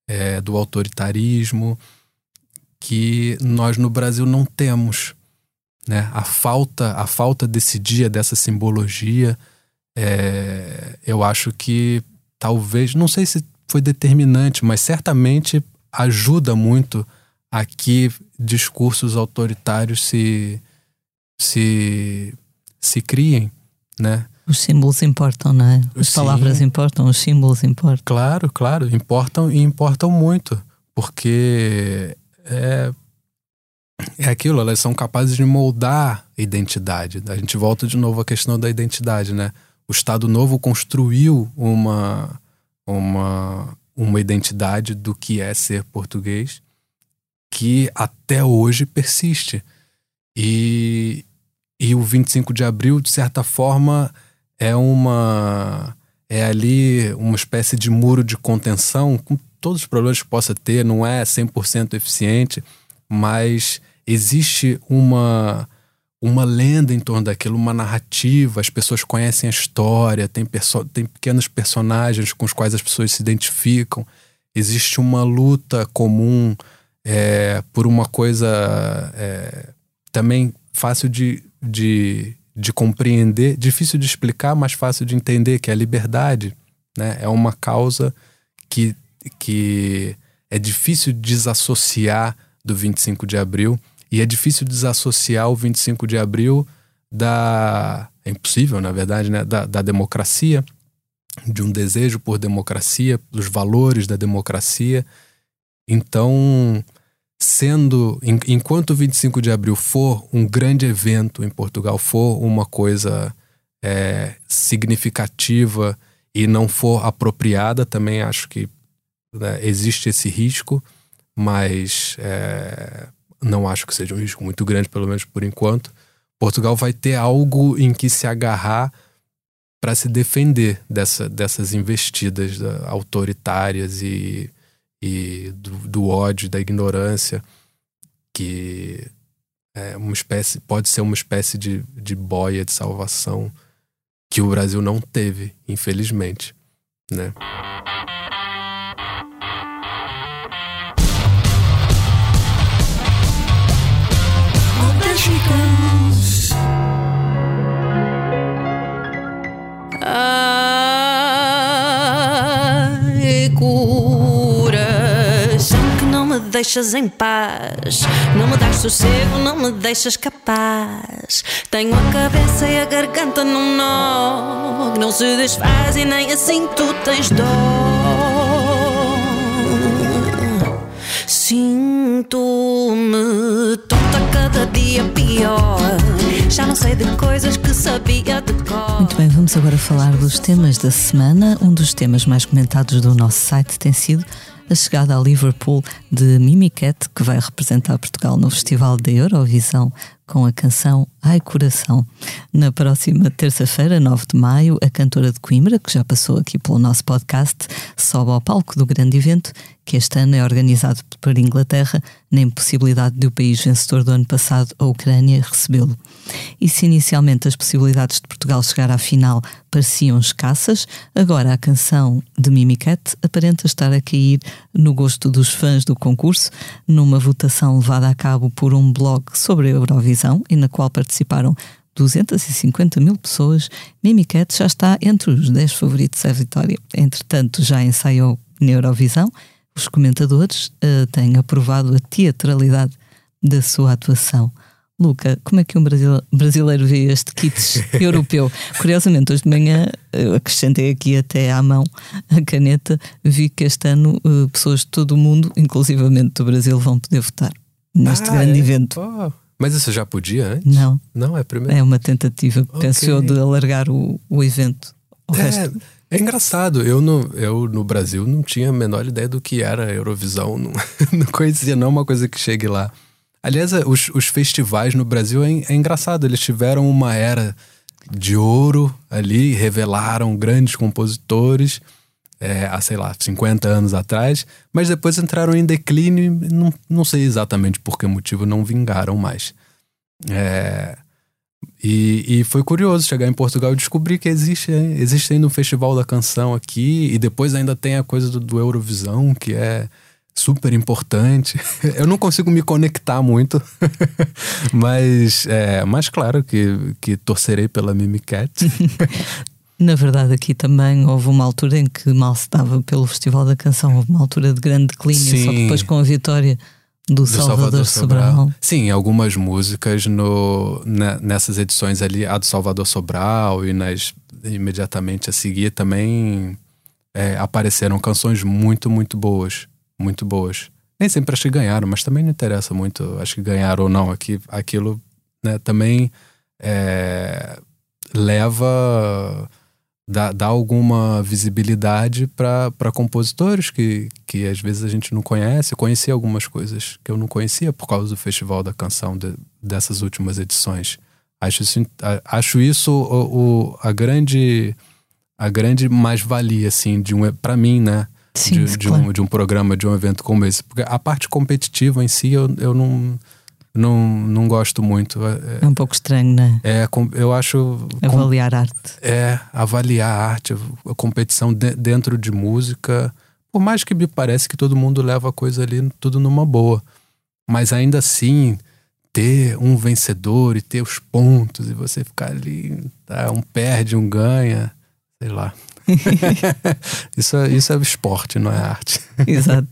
é, do autoritarismo, que nós no Brasil não temos. Né? A, falta, a falta desse dia, dessa simbologia, é, eu acho que talvez, não sei se foi determinante, mas certamente ajuda muito a que discursos autoritários se, se, se criem, né? Os símbolos importam, não é? As Sim. palavras importam, os símbolos importam. Claro, claro, importam e importam muito, porque é, é aquilo, elas são capazes de moldar a identidade. A gente volta de novo à questão da identidade, né? O Estado Novo construiu uma, uma, uma identidade do que é ser português que até hoje persiste. E, e o 25 de abril, de certa forma, é uma é ali uma espécie de muro de contenção com todos os problemas que possa ter, não é 100% eficiente, mas existe uma uma lenda em torno daquilo, uma narrativa, as pessoas conhecem a história, tem, perso tem pequenos personagens com os quais as pessoas se identificam, existe uma luta comum é, por uma coisa é, também fácil de, de de compreender, difícil de explicar, mas fácil de entender, que é a liberdade. Né? É uma causa que, que é difícil desassociar do 25 de abril e é difícil desassociar o 25 de abril da. É impossível, na verdade, né? da, da democracia, de um desejo por democracia, dos valores da democracia. Então, sendo, enquanto o 25 de abril for um grande evento em Portugal, for uma coisa é, significativa e não for apropriada, também acho que né, existe esse risco, mas é, não acho que seja um risco muito grande, pelo menos por enquanto. Portugal vai ter algo em que se agarrar para se defender dessa, dessas investidas autoritárias e e do, do ódio, da ignorância, que é uma espécie, pode ser uma espécie de, de boia de salvação que o Brasil não teve, infelizmente, né? Deixas em paz. Não me dás sossego, não me deixas capaz. Tenho a cabeça e a garganta num nó. Que não se desfaz e nem assim tu tens dó. Sinto-me tonta cada dia pior. Já não sei de coisas que sabia de cor. Muito bem, vamos agora falar dos temas da semana. Um dos temas mais comentados do nosso site tem sido a chegada a Liverpool de Mimi Cat, que vai representar Portugal no Festival da Eurovisão com a canção Ai Coração. Na próxima terça-feira, 9 de maio, a cantora de Coimbra, que já passou aqui pelo nosso podcast, sobe ao palco do grande evento, que este ano é organizado por Inglaterra, na impossibilidade de o país vencedor do ano passado, a Ucrânia, recebê-lo. E se inicialmente as possibilidades de Portugal chegar à final pareciam escassas, agora a canção de Mimicat aparenta estar a cair no gosto dos fãs do concurso, numa votação levada a cabo por um blog sobre a Eurovisão e na qual participaram 250 mil pessoas, Mimicat já está entre os 10 favoritos à vitória. Entretanto, já ensaiou na Eurovisão. Os comentadores uh, têm aprovado a teatralidade da sua atuação. Luca, como é que um brasileiro vê este kit europeu? Curiosamente, hoje de manhã eu acrescentei aqui até à mão a caneta, vi que este ano uh, pessoas de todo o mundo, inclusivamente do Brasil, vão poder votar neste Ah, grande é? evento. Oh, Mas isso já podia antes? Não, Não, é primeiro. é uma tentativa, Ok. penso eu, de alargar o, o evento. O É, resto. é engraçado. Eu no, eu no Brasil não tinha a menor ideia do que era a Eurovisão. Não, não conhecia, não é uma coisa que chegue lá. Aliás, é, os, os festivais no Brasil é, é engraçado. Eles tiveram uma era de ouro ali, revelaram grandes compositores é, há, sei lá, 50 anos atrás, mas depois entraram em declínio e não, não sei exatamente por que motivo não vingaram mais. É, e, e foi curioso chegar em Portugal e descobrir que existe, existe ainda um festival da canção aqui, e depois ainda tem a coisa do, do Eurovisão, que é super importante. Eu não consigo me conectar muito, mas, é, mas claro que, que torcerei pela Mimi Cat. Na verdade, aqui também houve uma altura em que mal se dava pelo Festival da Canção, houve uma altura de grande declínio, só Sim. depois com a vitória do, do Salvador, Sobral. Sim, algumas músicas no, ne- nessas edições ali, a do Salvador Sobral e nas imediatamente a seguir também é, apareceram canções muito, muito boas. Muito boas. Nem sempre acho que ganharam, mas também não interessa muito, acho que ganharam ou não. Aqui, aquilo né, também é, leva. Dá, dá alguma visibilidade para compositores que, que às vezes a gente não conhece. Conheci algumas coisas que eu não conhecia por causa do Festival da Canção de- dessas últimas edições. Acho isso, acho isso o, o- a grande a grande mais-valia, assim, de um, para mim, né? Sim, de, de claro. um, de um programa, de um evento como esse. Porque a parte competitiva em si eu, eu não, não, não gosto muito. É um pouco estranho, não é? É, é com- eu acho. com- Avaliar arte. é avaliar a arte, a competição de- dentro de música. Por mais que me parece que todo mundo leva a coisa ali tudo numa boa. Mas ainda assim, ter um vencedor e ter os pontos e você ficar ali, tá, um perde, um ganha, sei lá. isso, é, isso é esporte, não é arte. Exato.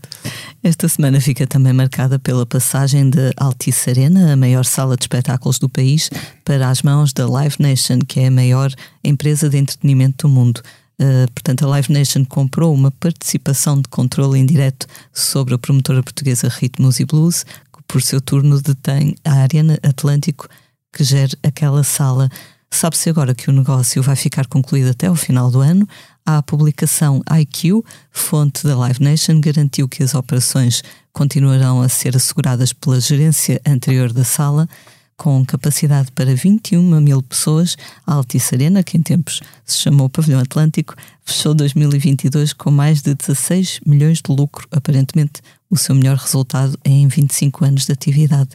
Esta semana fica também marcada pela passagem de Altice Arena, a maior sala de espetáculos do país, para as mãos da Live Nation, que é a maior empresa de entretenimento do mundo. Uh, portanto, a Live Nation comprou uma participação de controle indireto sobre a promotora portuguesa Ritmos e Blues, que por seu turno detém a Arena Atlântico, que gera aquela sala. Sabe-se agora que o negócio vai ficar concluído até ao final do ano. A publicação IQ, fonte da Live Nation, garantiu que as operações continuarão a ser asseguradas pela gerência anterior da sala, com capacidade para 21 mil pessoas. A Altice Arena, que em tempos se chamou Pavilhão Atlântico, fechou 2022 com mais de 16 milhões de lucro, aparentemente o seu melhor resultado em 25 anos de atividade.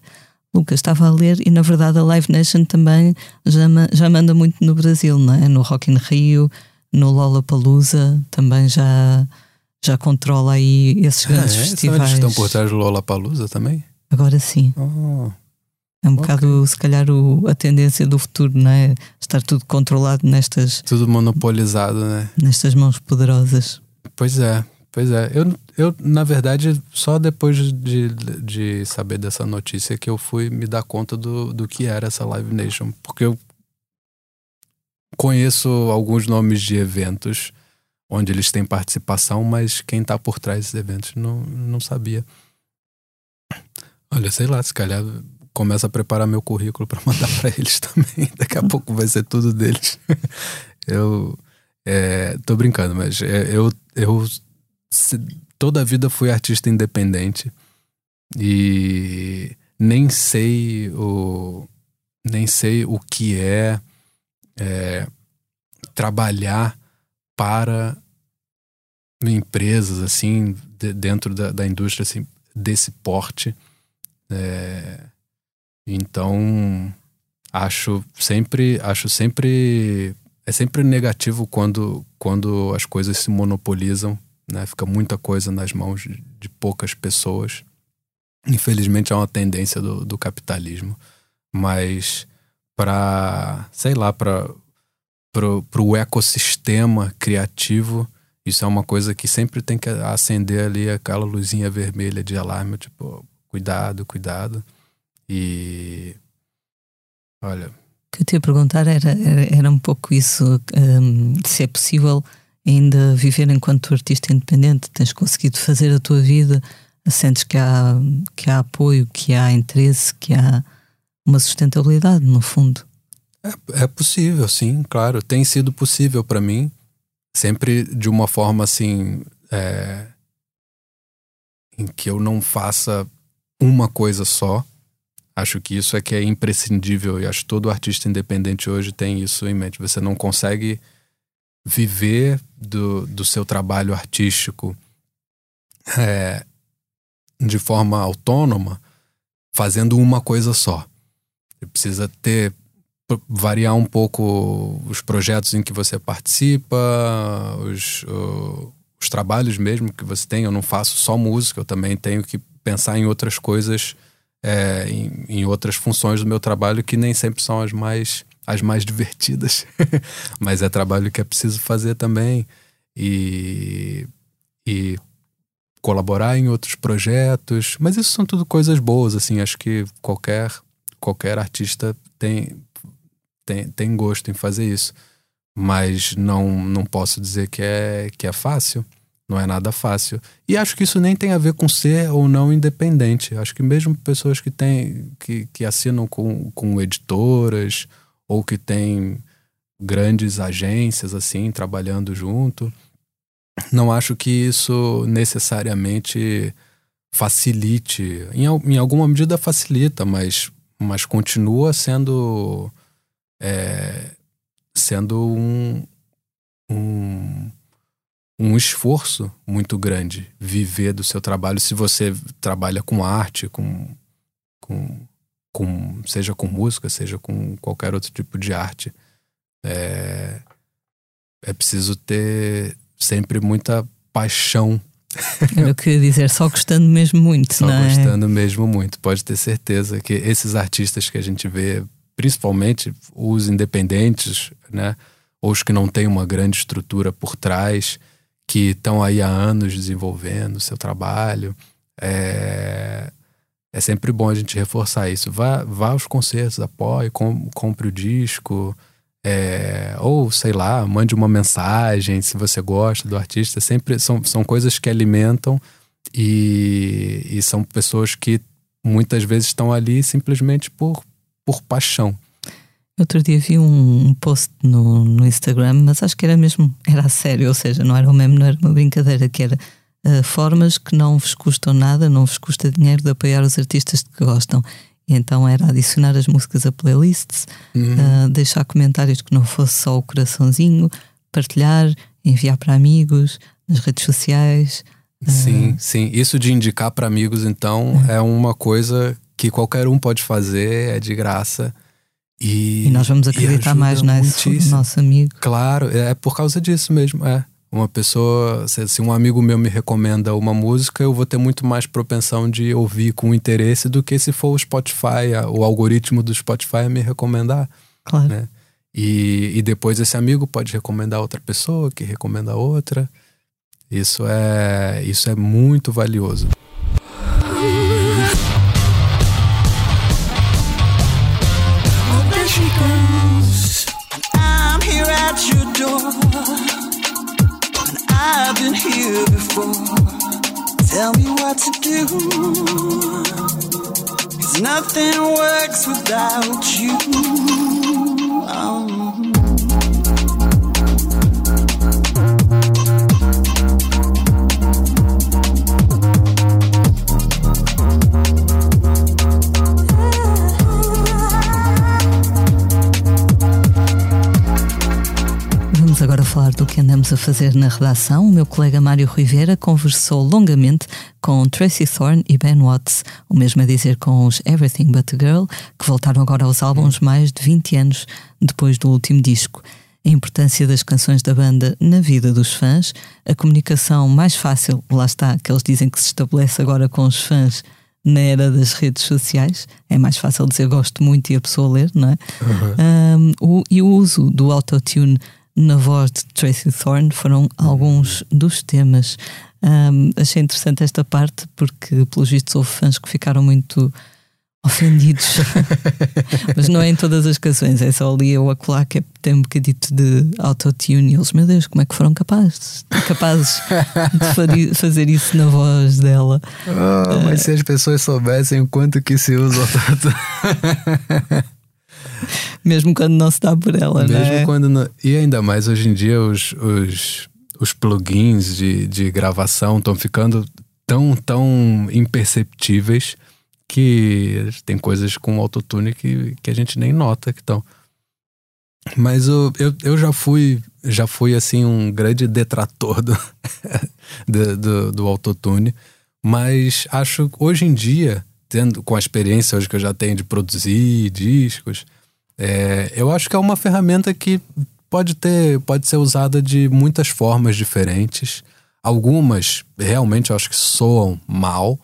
Lucas estava a ler e na verdade a Live Nation também já, já manda muito no Brasil, não é? No Rock in Rio, no Lollapalooza, também já, já controla aí esses grandes Ah, é? São festivais. eles estão por trás do Lollapalooza também? Agora sim. Oh, É um Ok. bocado, se calhar, o- a tendência do futuro, não é? Estar tudo controlado nestas, tudo monopolizado, né? nestas mãos poderosas. Pois é, pois é. Eu, eu na verdade, só depois de, de saber dessa notícia que eu fui me dar conta do, do que era essa Live Nation. Porque eu conheço alguns nomes de eventos onde eles têm participação, mas quem tá por trás desses eventos não, não sabia. Olha, sei lá, se calhar começo a preparar meu currículo para mandar para eles também. Daqui a pouco vai ser tudo deles. eu é, tô brincando, mas é, eu, eu toda a vida fui artista independente e nem sei o nem sei o que é, é trabalhar para empresas assim de, dentro da, da, indústria assim, desse porte. É, então acho sempre acho sempre é sempre negativo quando quando as coisas se monopolizam né? Fica muita coisa nas mãos de, poucas pessoas. Infelizmente é uma tendência do, do capitalismo mas para sei lá para o ecossistema criativo isso é uma coisa que sempre tem que acender ali aquela luzinha vermelha de alarme tipo cuidado cuidado. E olha. O que eu te ia perguntar era, era, era um pouco isso um, se é possível ainda viver enquanto artista independente tens conseguido fazer a tua vida sentes que há que há apoio que há interesse que há uma sustentabilidade, no fundo. É, é possível, sim, claro. Tem sido possível para mim, sempre de uma forma assim. É, em que eu não faça uma coisa só. Acho que isso é que é imprescindível e acho que todo artista independente hoje tem isso em mente. Você não consegue viver do, do seu trabalho artístico é, de forma autônoma fazendo uma coisa só. Você precisa ter variar um pouco os projetos em que você participa, os, os trabalhos mesmo que você tem. Eu não faço só música, eu também tenho que pensar em outras coisas, é, em, em, outras funções do meu trabalho que nem sempre são as mais, as mais divertidas, mas é trabalho que é preciso fazer também. E, e colaborar em outros projetos, mas isso são tudo coisas boas, assim, acho que qualquer qualquer artista tem, tem, tem gosto em fazer isso. Mas não, não posso dizer que é, que é fácil. Não é nada fácil. E acho que isso nem tem a ver com ser ou não independente. Acho que mesmo pessoas que têm que, que assinam com, com editoras ou que têm grandes agências assim trabalhando junto, não acho que isso necessariamente facilite. Em, em alguma medida facilita, mas mas continua sendo é, sendo um, um, um esforço muito grande viver do seu trabalho se você trabalha com arte, com, com, com seja com música, seja com qualquer outro tipo de arte. É, é preciso ter sempre muita paixão que eu ia dizer, só gostando mesmo muito, só não é? gostando mesmo muito. Pode ter certeza que esses artistas que a gente vê, principalmente os independentes, né? Ou os que não têm uma grande estrutura por trás, que estão aí há anos desenvolvendo o seu trabalho. É, é sempre bom a gente reforçar isso. Vá, vá aos concertos, apoie, com, compre o disco. É, ou sei lá, mande uma mensagem se você gosta do artista. Sempre são, são coisas que alimentam e, e são pessoas que muitas vezes estão ali simplesmente por, por paixão. Outro dia vi um, post no, no, Instagram, mas acho que era mesmo, era a sério, ou seja, não era um meme, não era uma brincadeira, que era uh, formas que não vos custam nada, não vos custa dinheiro de apoiar os artistas que gostam. E então era adicionar as músicas a playlists, uhum. uh, deixar comentários que não fosse só o coraçãozinho, partilhar, enviar para amigos, nas redes sociais. Uh... Sim, sim. Isso de indicar para amigos, então, é. é uma coisa que qualquer um pode fazer, é de graça. E, e nós vamos acreditar mais nesse nosso amigo. Claro, é por causa disso mesmo, é. Uma pessoa, se, se, um amigo meu me recomenda uma música, eu vou ter muito mais propensão de ouvir com interesse do que se for o Spotify, o algoritmo do Spotify me recomendar. Claro. Né? E, e depois esse amigo pode recomendar outra pessoa, que recomenda outra. Isso é, isso é muito valioso. Been here before. Tell me what to do. Cause Nothing works without you. Oh. Vamos agora falar do que andamos a fazer na redação. O meu colega Mário Rivera conversou longamente com Tracy Thorne e Ben Watts, o mesmo a dizer com os Everything But a Girl, que voltaram agora aos álbuns mais de 20 anos depois do último disco. A importância das canções da banda na vida dos fãs, a comunicação mais fácil, lá está, que eles dizem que se estabelece agora com os fãs na era das redes sociais. É mais fácil dizer gosto muito e a pessoa ler, não é? Um, o, e o uso do autotune na voz de Tracy Thorne foram alguns dos temas. Um, achei interessante esta parte porque, pelos vistos, houve fãs que ficaram muito ofendidos. Mas não é em todas as canções, é só ali ou acolá que é- tem um bocadito de autotune. E eles, meu Deus, como é que foram capazes, capazes de fazer isso na voz dela? Ah, mas se as pessoas soubessem o quanto que se usa autotune. Mesmo quando não se dá por ela, Mesmo é? quando. não- E ainda mais hoje em dia, os, os, os plugins de, de gravação estão ficando tão, tão imperceptíveis que tem coisas com autotune que, que a gente nem nota que estão. Mas eu, eu, eu já fui já fui assim um grande detrator do, do, do, do autotune, mas acho hoje em dia, tendo com a experiência hoje que eu já tenho de produzir discos, é, eu acho que é uma ferramenta que pode ter, pode ser usada de muitas formas diferentes. Algumas realmente eu acho que soam mal,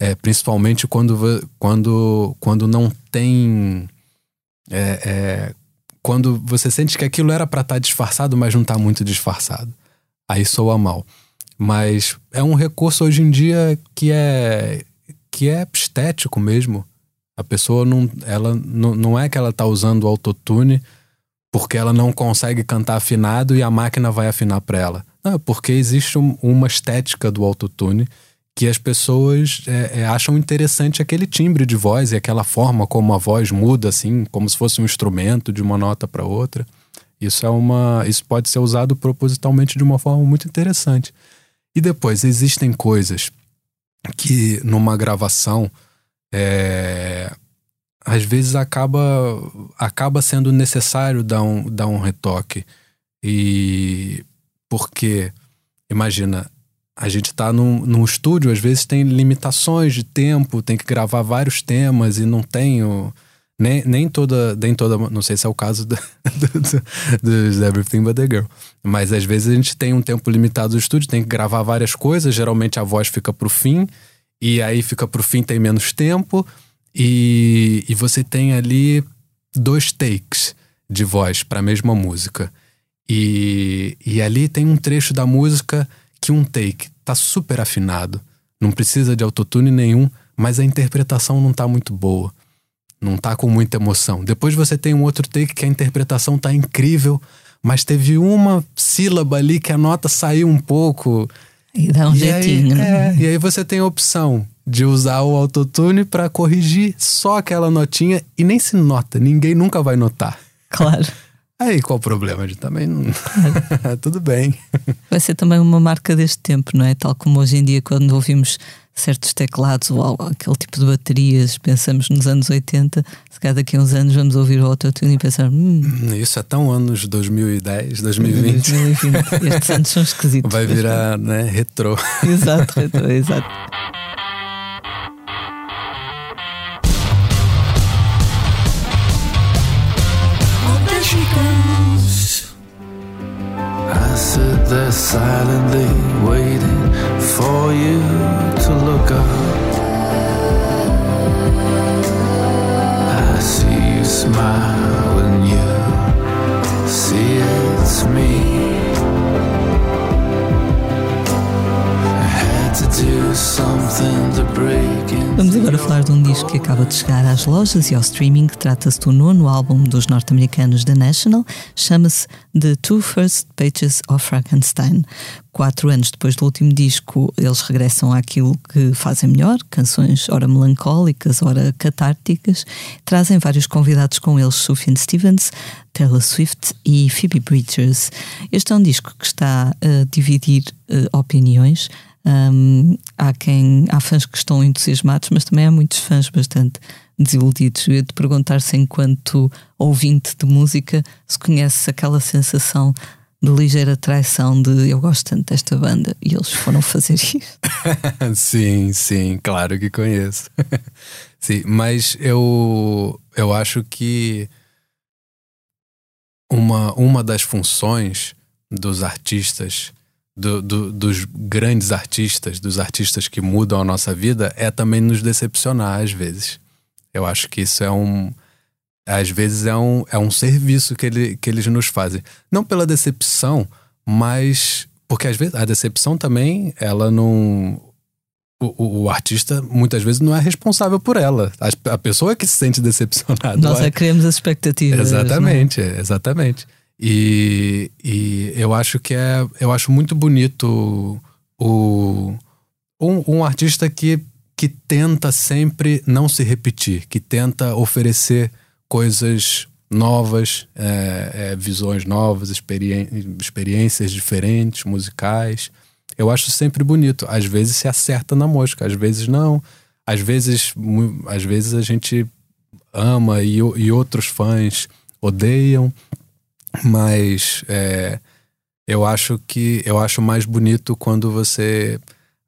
é, principalmente quando, quando, quando não tem. é, é, quando você sente que aquilo era para estar disfarçado, mas não está muito disfarçado. Aí soa mal. Mas é um recurso hoje em dia que é que é estético mesmo. A pessoa não, ela não, não é que ela tá usando o autotune porque ela não consegue cantar afinado e a máquina vai afinar para ela. Não, é porque existe um- uma estética do autotune que as pessoas é, é, acham interessante aquele timbre de voz e aquela forma como a voz muda, assim, como se fosse um instrumento de uma nota para outra. Isso é uma, isso pode ser usado propositalmente de uma forma muito interessante. E depois existem coisas que numa gravação é, às vezes acaba acaba sendo necessário dar um, dar um retoque. E porque imagina a gente tá num, num estúdio às vezes tem limitações de tempo tem que gravar vários temas e não tem o, nem, nem toda nem toda não sei se é o caso do, do, dos Everything But The Girl mas às vezes a gente tem um tempo limitado do estúdio tem que gravar várias coisas geralmente a voz fica pro fim e aí fica pro fim tem menos tempo e, e você tem ali dois takes de voz para a mesma música. E, e ali tem um trecho da música que um take tá super afinado, não precisa de autotune nenhum, mas a interpretação não tá muito boa. Não tá com muita emoção. Depois você tem um outro take que a interpretação tá incrível, mas teve uma sílaba ali que a nota saiu um pouco. E dá um E jeitinho, aí, né? é, e aí você tem a opção de usar o autotune para corrigir só aquela notinha e nem se nota, ninguém nunca vai notar. Claro. Aí qual o problema? De também não. Tudo bem. Vai ser também uma marca deste tempo, não é? Tal como hoje em dia, quando ouvimos certos teclados ou algo- aquele tipo de baterias, pensamos nos anos 80, se calhar daqui a uns anos vamos ouvir o autotune e pensar, hum, Isso é tão anos 2010, 2020. 2020. Estes anos são esquisitos. Vai virar, né, retrô. Exato, retro, exato. I sit there silently waiting for you to look up. I see you smile when you see it's me. Vamos agora falar de um disco que acaba de chegar às lojas e ao streaming. Trata-se do nono álbum dos norte-americanos The National. Chama-se The Two First Pages of Frankenstein. Quatro anos depois do último disco, eles regressam àquilo que fazem melhor, canções ora melancólicas, ora catárticas. Trazem vários convidados com eles, Sufjan Stevens, Taylor Swift e Phoebe Bridgers. Este é um disco que está a dividir uh, opiniões. Um, há quem há fãs que estão entusiasmados, mas também há muitos fãs bastante desiludidos. Eu ia te perguntar se, enquanto ouvinte de música, se conheces aquela sensação de ligeira traição de eu gosto tanto desta banda e eles foram fazer isso. sim, sim, claro que conheço. sim, mas eu, eu acho que uma, uma das funções dos artistas, do, do, dos grandes artistas, dos artistas que mudam a nossa vida, é também nos decepcionar às vezes. Eu acho que isso é um às vezes é um, é um serviço que, ele, que eles nos fazem. Não pela decepção, mas. Porque às vezes a decepção também, ela não. O, o, artista muitas vezes não é responsável por ela. A, a pessoa é que se sente decepcionada. Nós é criamos as expectativas. Exatamente, é? exatamente. E, e eu acho que é. Eu acho muito bonito o, um, um artista que, que tenta sempre não se repetir, que tenta oferecer coisas novas, é, é, visões novas, experi experiências diferentes, musicais. Eu acho sempre bonito. Às vezes se acerta na mosca, às vezes não. Às vezes, às vezes a gente ama e, e outros fãs odeiam, mas é, eu acho que eu acho mais bonito quando você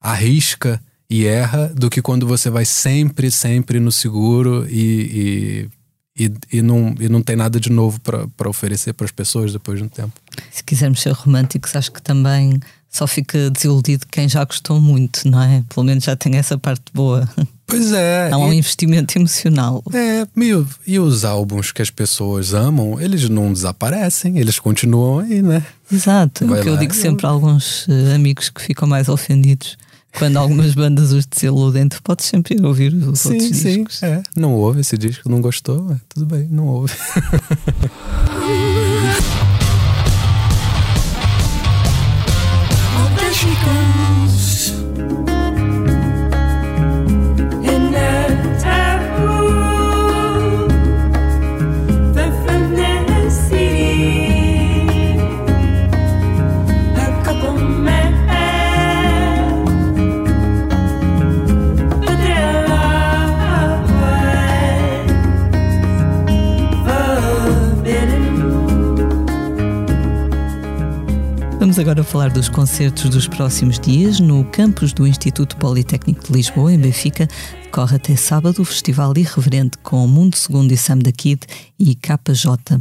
arrisca e erra do que quando você vai sempre, sempre no seguro e, e e, e, não, e não tem nada de novo para oferecer para as pessoas depois de um tempo. Se quisermos ser românticos, acho que também só fica desiludido quem já gostou muito, não é? Pelo menos já tem essa parte boa. Pois é. Há um e, investimento emocional. É, e, e os álbuns que as pessoas amam, eles não desaparecem, eles continuam aí, né? Exato. o que eu digo sempre a alguns uh, amigos que ficam mais ofendidos quando algumas bandas os desiludem, tu podes sempre ouvir os sim, outros sim, discos. É. Não ouve esse disco, não gostou, é, tudo bem, não ouve. Ooh. Vamos agora falar dos concertos dos próximos dias. No campus do Instituto Politécnico de Lisboa, em Benfica, decorre até sábado o Festival Irreverente com Mundo Segundo e Sam da Kid e KJ.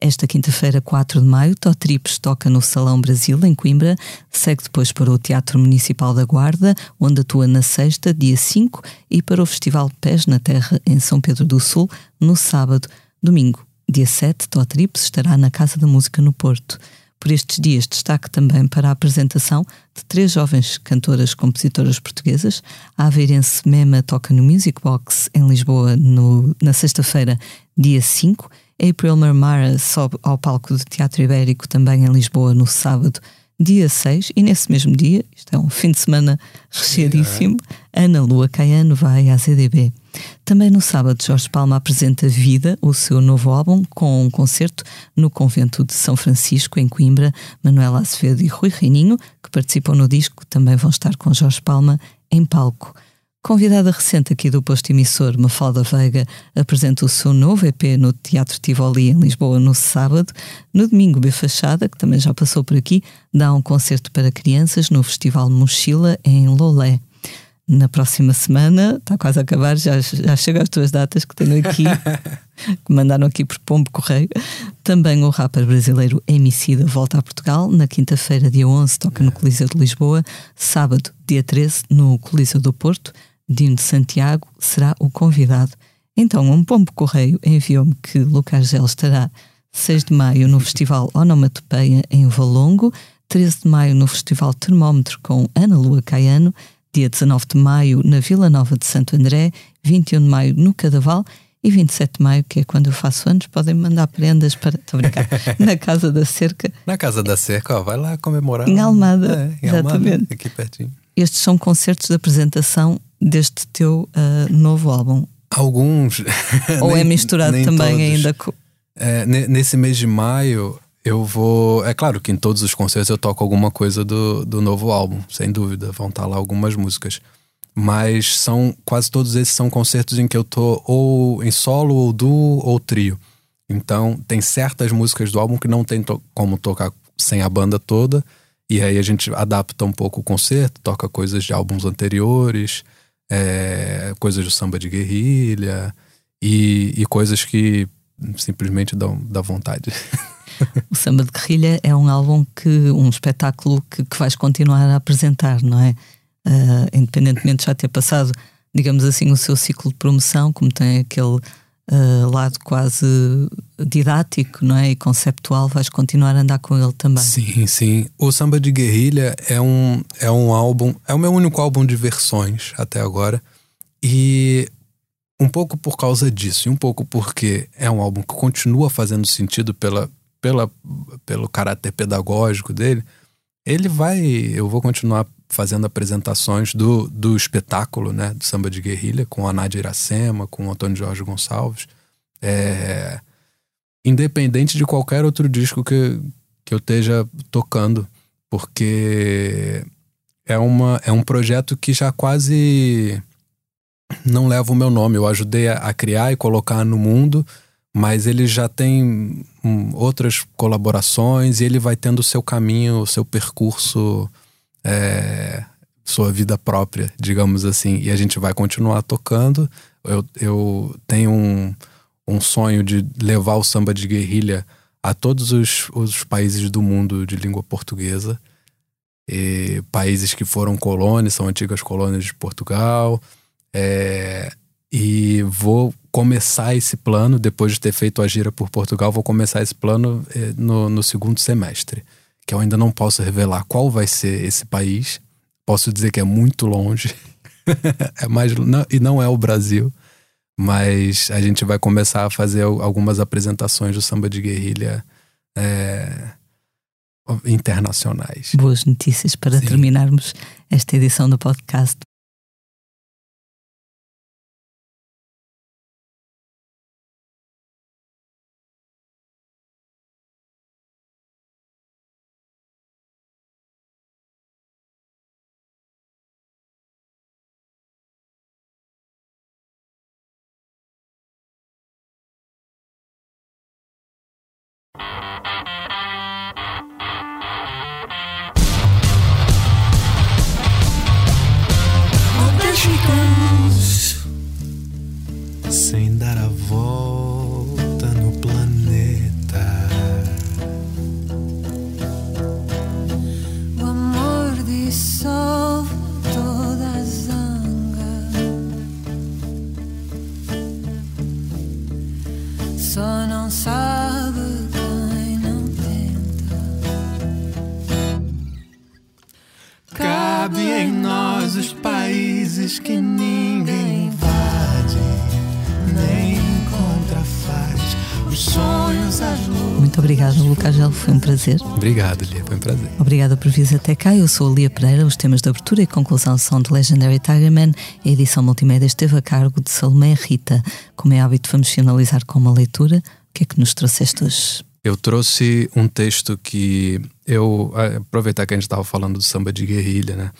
Esta quinta-feira, 4 de maio, Totrips toca no Salão Brasil, em Coimbra, segue depois para o Teatro Municipal da Guarda, onde atua na sexta, dia 5, e para o Festival Pés na Terra, em São Pedro do Sul, no sábado. Domingo, dia 7, Totrips estará na Casa da Música no Porto. Por estes dias, destaque também para a apresentação de três jovens cantoras compositoras portuguesas. A aveirense Mema toca no Music Box em Lisboa no, na sexta-feira, dia 5. April Marmara sobe ao palco do Teatro Ibérico também em Lisboa no sábado, dia 6. E nesse mesmo dia, isto é um fim de semana recheadíssimo, Ana Lua Caiano vai à ZDB. Também no sábado, Jorge Palma apresenta Vida, o seu novo álbum, com um concerto no Convento de São Francisco, em Coimbra. Manuela Acevedo e Rui Reininho, que participam no disco, também vão estar com Jorge Palma em palco. Convidada recente aqui do posto emissor, Mafalda Veiga, apresenta o seu novo EP no Teatro Tivoli, em Lisboa, no sábado. No domingo, B Fachada, que também já passou por aqui, dá um concerto para crianças no Festival Mochila, em Lolé na próxima semana, está quase a acabar, já, já chega às tuas datas que tenho aqui, que mandaram aqui por Pombo Correio. Também o rapper brasileiro Emicida volta a Portugal, na quinta-feira, dia 11, toca no Coliseu de Lisboa, sábado, dia 13, no Coliseu do Porto, Dino de Santiago será o convidado. Então, um Pombo Correio enviou-me que Lucas Gel estará 6 de maio no Festival Onomatopeia em Valongo, 13 de maio no Festival Termómetro com Ana Lua Caiano, dia 19 de maio na Vila Nova de Santo André, 21 de maio no Cadaval e 27 de maio, que é quando eu faço anos, podem mandar prendas para. Estou a brincar. na Casa da Cerca. Na Casa da Cerca, ó, vai lá comemorar. Em Almada. É, em exatamente. Almada, aqui pertinho. Estes são concertos de apresentação deste teu uh, novo álbum. Alguns. Ou nem, é misturado também todos. ainda com. É, nesse mês de maio, eu vou. É claro que em todos os concertos eu toco alguma coisa do, do novo álbum, sem dúvida. Vão estar lá algumas músicas. Mas são quase todos esses são concertos em que eu tô ou em solo, ou duo, ou trio. Então tem certas músicas do álbum que não tem to como tocar sem a banda toda. E aí a gente adapta um pouco o concerto, toca coisas de álbuns anteriores, é, coisas do samba de guerrilha e, e coisas que simplesmente dão, dão vontade. O Samba de Guerrilha é um álbum que, um espetáculo que, que vais continuar a apresentar, não é? Uh, independentemente de já ter passado, digamos assim, o seu ciclo de promoção, como tem aquele uh, lado quase didático, não é? E conceptual, vais continuar a andar com ele também. Sim, sim. O Samba de Guerrilha é um, é um álbum, é o meu único álbum de versões até agora. E um pouco por causa disso, e um pouco porque é um álbum que continua fazendo sentido pela, pela, pelo caráter pedagógico dele, ele vai. Eu vou continuar fazendo apresentações do, do espetáculo, né? Do samba de guerrilha, com a Nádia Iracema, com o Antônio Jorge Gonçalves. É, independente de qualquer outro disco que, que eu esteja tocando, porque é, uma, é um projeto que já quase não leva o meu nome. Eu ajudei a, a criar e colocar no mundo mas ele já tem hum, outras colaborações e ele vai tendo o seu caminho, o seu percurso, é, sua vida própria, digamos assim. E a gente vai continuar tocando. Eu, eu tenho um, um sonho de levar o samba de guerrilha a todos os, os países do mundo de língua portuguesa. E países que foram colônias, são antigas colônias de Portugal. É, e vou começar esse plano, depois de ter feito a gira por Portugal, vou começar esse plano eh, no, no segundo semestre. Que eu ainda não posso revelar qual vai ser esse país. Posso dizer que é muito longe. é mais, não, e não é o Brasil. Mas a gente vai começar a fazer algumas apresentações do samba de guerrilha é, internacionais. Boas notícias para Sim. terminarmos esta edição do podcast. Foi um prazer. Obrigado, Lia, foi um prazer. Obrigada por vir até cá. Eu sou a Lia Pereira. Os temas de abertura e conclusão são de Legendary Tigerman. A edição multimédia esteve a cargo de Salomé Rita. Como é hábito, vamos finalizar com uma leitura. O que é que nos trouxeste hoje? Eu trouxe um texto que eu. Aproveitar que a gente estava falando do samba de guerrilha, né?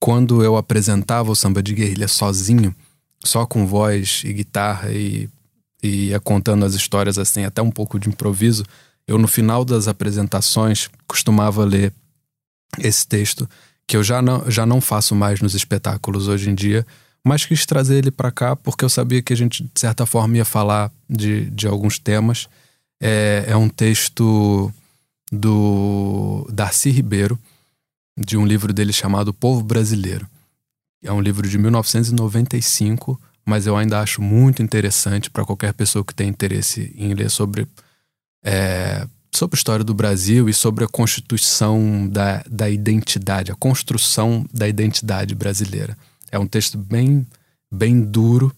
Quando eu apresentava o samba de guerrilha sozinho, só com voz e guitarra e e ia contando as histórias assim, até um pouco de improviso, eu no final das apresentações costumava ler esse texto que eu já não, já não faço mais nos espetáculos hoje em dia, mas quis trazer ele para cá porque eu sabia que a gente, de certa forma, ia falar de, de alguns temas. É, é um texto do Darcy Ribeiro, de um livro dele chamado Povo Brasileiro. É um livro de 1995 mas eu ainda acho muito interessante para qualquer pessoa que tem interesse em ler sobre, é, sobre a história do Brasil e sobre a constituição da, da identidade, a construção da identidade brasileira. É um texto bem, bem duro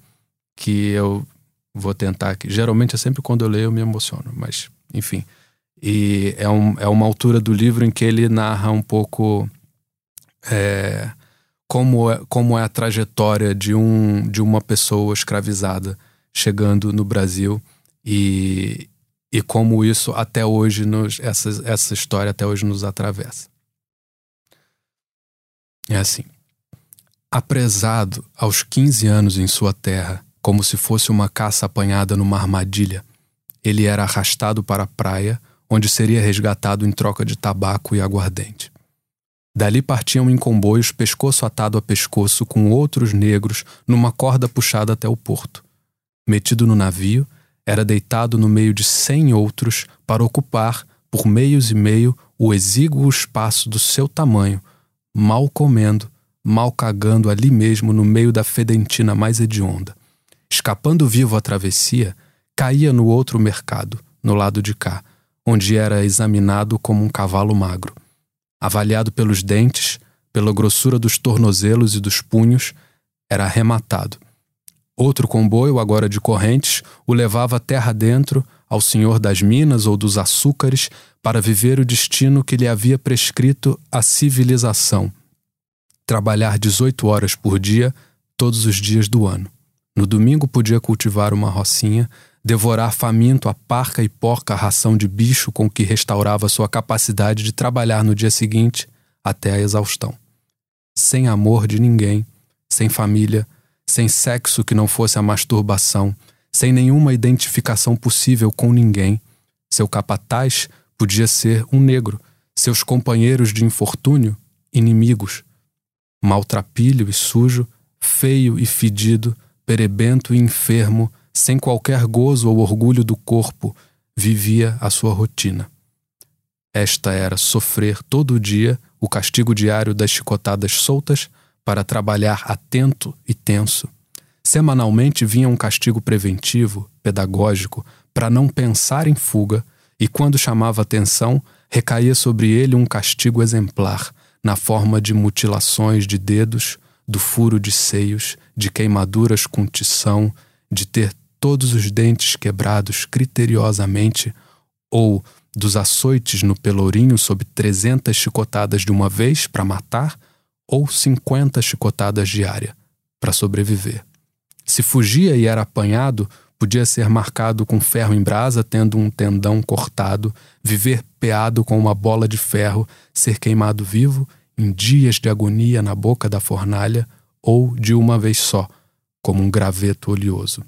que eu vou tentar aqui. Geralmente é sempre quando eu leio eu me emociono, mas enfim. E é, um, é uma altura do livro em que ele narra um pouco é, como, é, como é a trajetória de, um, de uma pessoa escravizada chegando no Brasil e, e como isso até hoje nos essa, essa história até hoje nos atravessa. É assim. Apresado aos 15 anos em sua terra, como se fosse uma caça apanhada numa armadilha, ele era arrastado para a praia, onde seria resgatado em troca de tabaco e aguardente. Dali partiam em comboios pescoço atado a pescoço com outros negros numa corda puxada até o porto. Metido no navio, era deitado no meio de cem outros para ocupar, por meios e meio, o exíguo espaço do seu tamanho, mal comendo, mal cagando ali mesmo no meio da fedentina mais hedionda. Escapando vivo à travessia, caía no outro mercado, no lado de cá, onde era examinado como um cavalo magro. Avaliado pelos dentes, pela grossura dos tornozelos e dos punhos, era arrematado Outro comboio, agora de correntes, o levava terra dentro ao senhor das minas ou dos açúcares para viver o destino que lhe havia prescrito a civilização: trabalhar 18 horas por dia, todos os dias do ano. No domingo podia cultivar uma rocinha, devorar faminto a parca e porca ração de bicho com que restaurava sua capacidade de trabalhar no dia seguinte até a exaustão. Sem amor de ninguém, sem família, sem sexo que não fosse a masturbação, sem nenhuma identificação possível com ninguém. Seu capataz podia ser um negro, seus companheiros de infortúnio, inimigos. Maltrapilho e sujo, feio e fedido, perebento e enfermo, sem qualquer gozo ou orgulho do corpo, vivia a sua rotina. Esta era sofrer todo dia o castigo diário das chicotadas soltas para trabalhar atento e tenso. Semanalmente vinha um castigo preventivo, pedagógico, para não pensar em fuga, e quando chamava atenção, recaía sobre ele um castigo exemplar, na forma de mutilações de dedos, do furo de seios, de queimaduras com tição, de ter todos os dentes quebrados criteriosamente, ou dos açoites no pelourinho sob trezentas chicotadas de uma vez para matar, ou 50 chicotadas diárias para sobreviver. Se fugia e era apanhado, podia ser marcado com ferro em brasa, tendo um tendão cortado, viver peado com uma bola de ferro, ser queimado vivo em dias de agonia na boca da fornalha ou de uma vez só, como um graveto oleoso.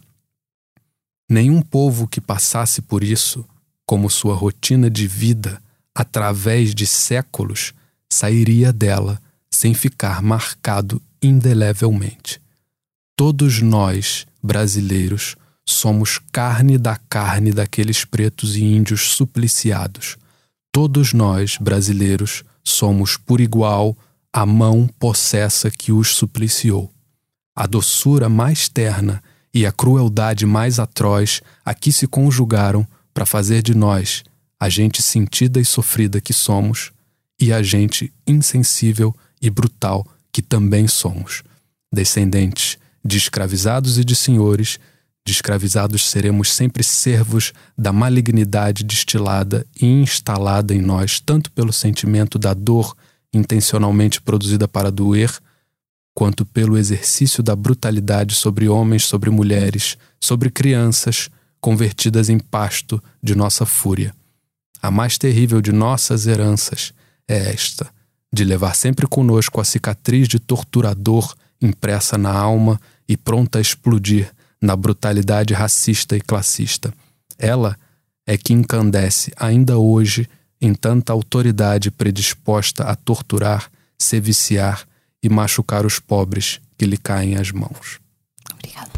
Nenhum povo que passasse por isso, como sua rotina de vida, através de séculos, sairia dela sem ficar marcado indelevelmente. Todos nós, brasileiros, somos carne da carne daqueles pretos e índios supliciados. Todos nós, brasileiros, somos por igual a mão possessa que os supliciou. A doçura mais terna e a crueldade mais atroz aqui se conjugaram para fazer de nós a gente sentida e sofrida que somos e a gente insensível e brutal que também somos. Descendentes de escravizados e de senhores, de escravizados seremos sempre servos da malignidade destilada e instalada em nós, tanto pelo sentimento da dor intencionalmente produzida para doer, quanto pelo exercício da brutalidade sobre homens, sobre mulheres, sobre crianças, convertidas em pasto de nossa fúria. A mais terrível de nossas heranças é esta de levar sempre conosco a cicatriz de torturador impressa na alma e pronta a explodir na brutalidade racista e classista. Ela é que encandece ainda hoje em tanta autoridade predisposta a torturar, se viciar e machucar os pobres que lhe caem às mãos. Obrigada.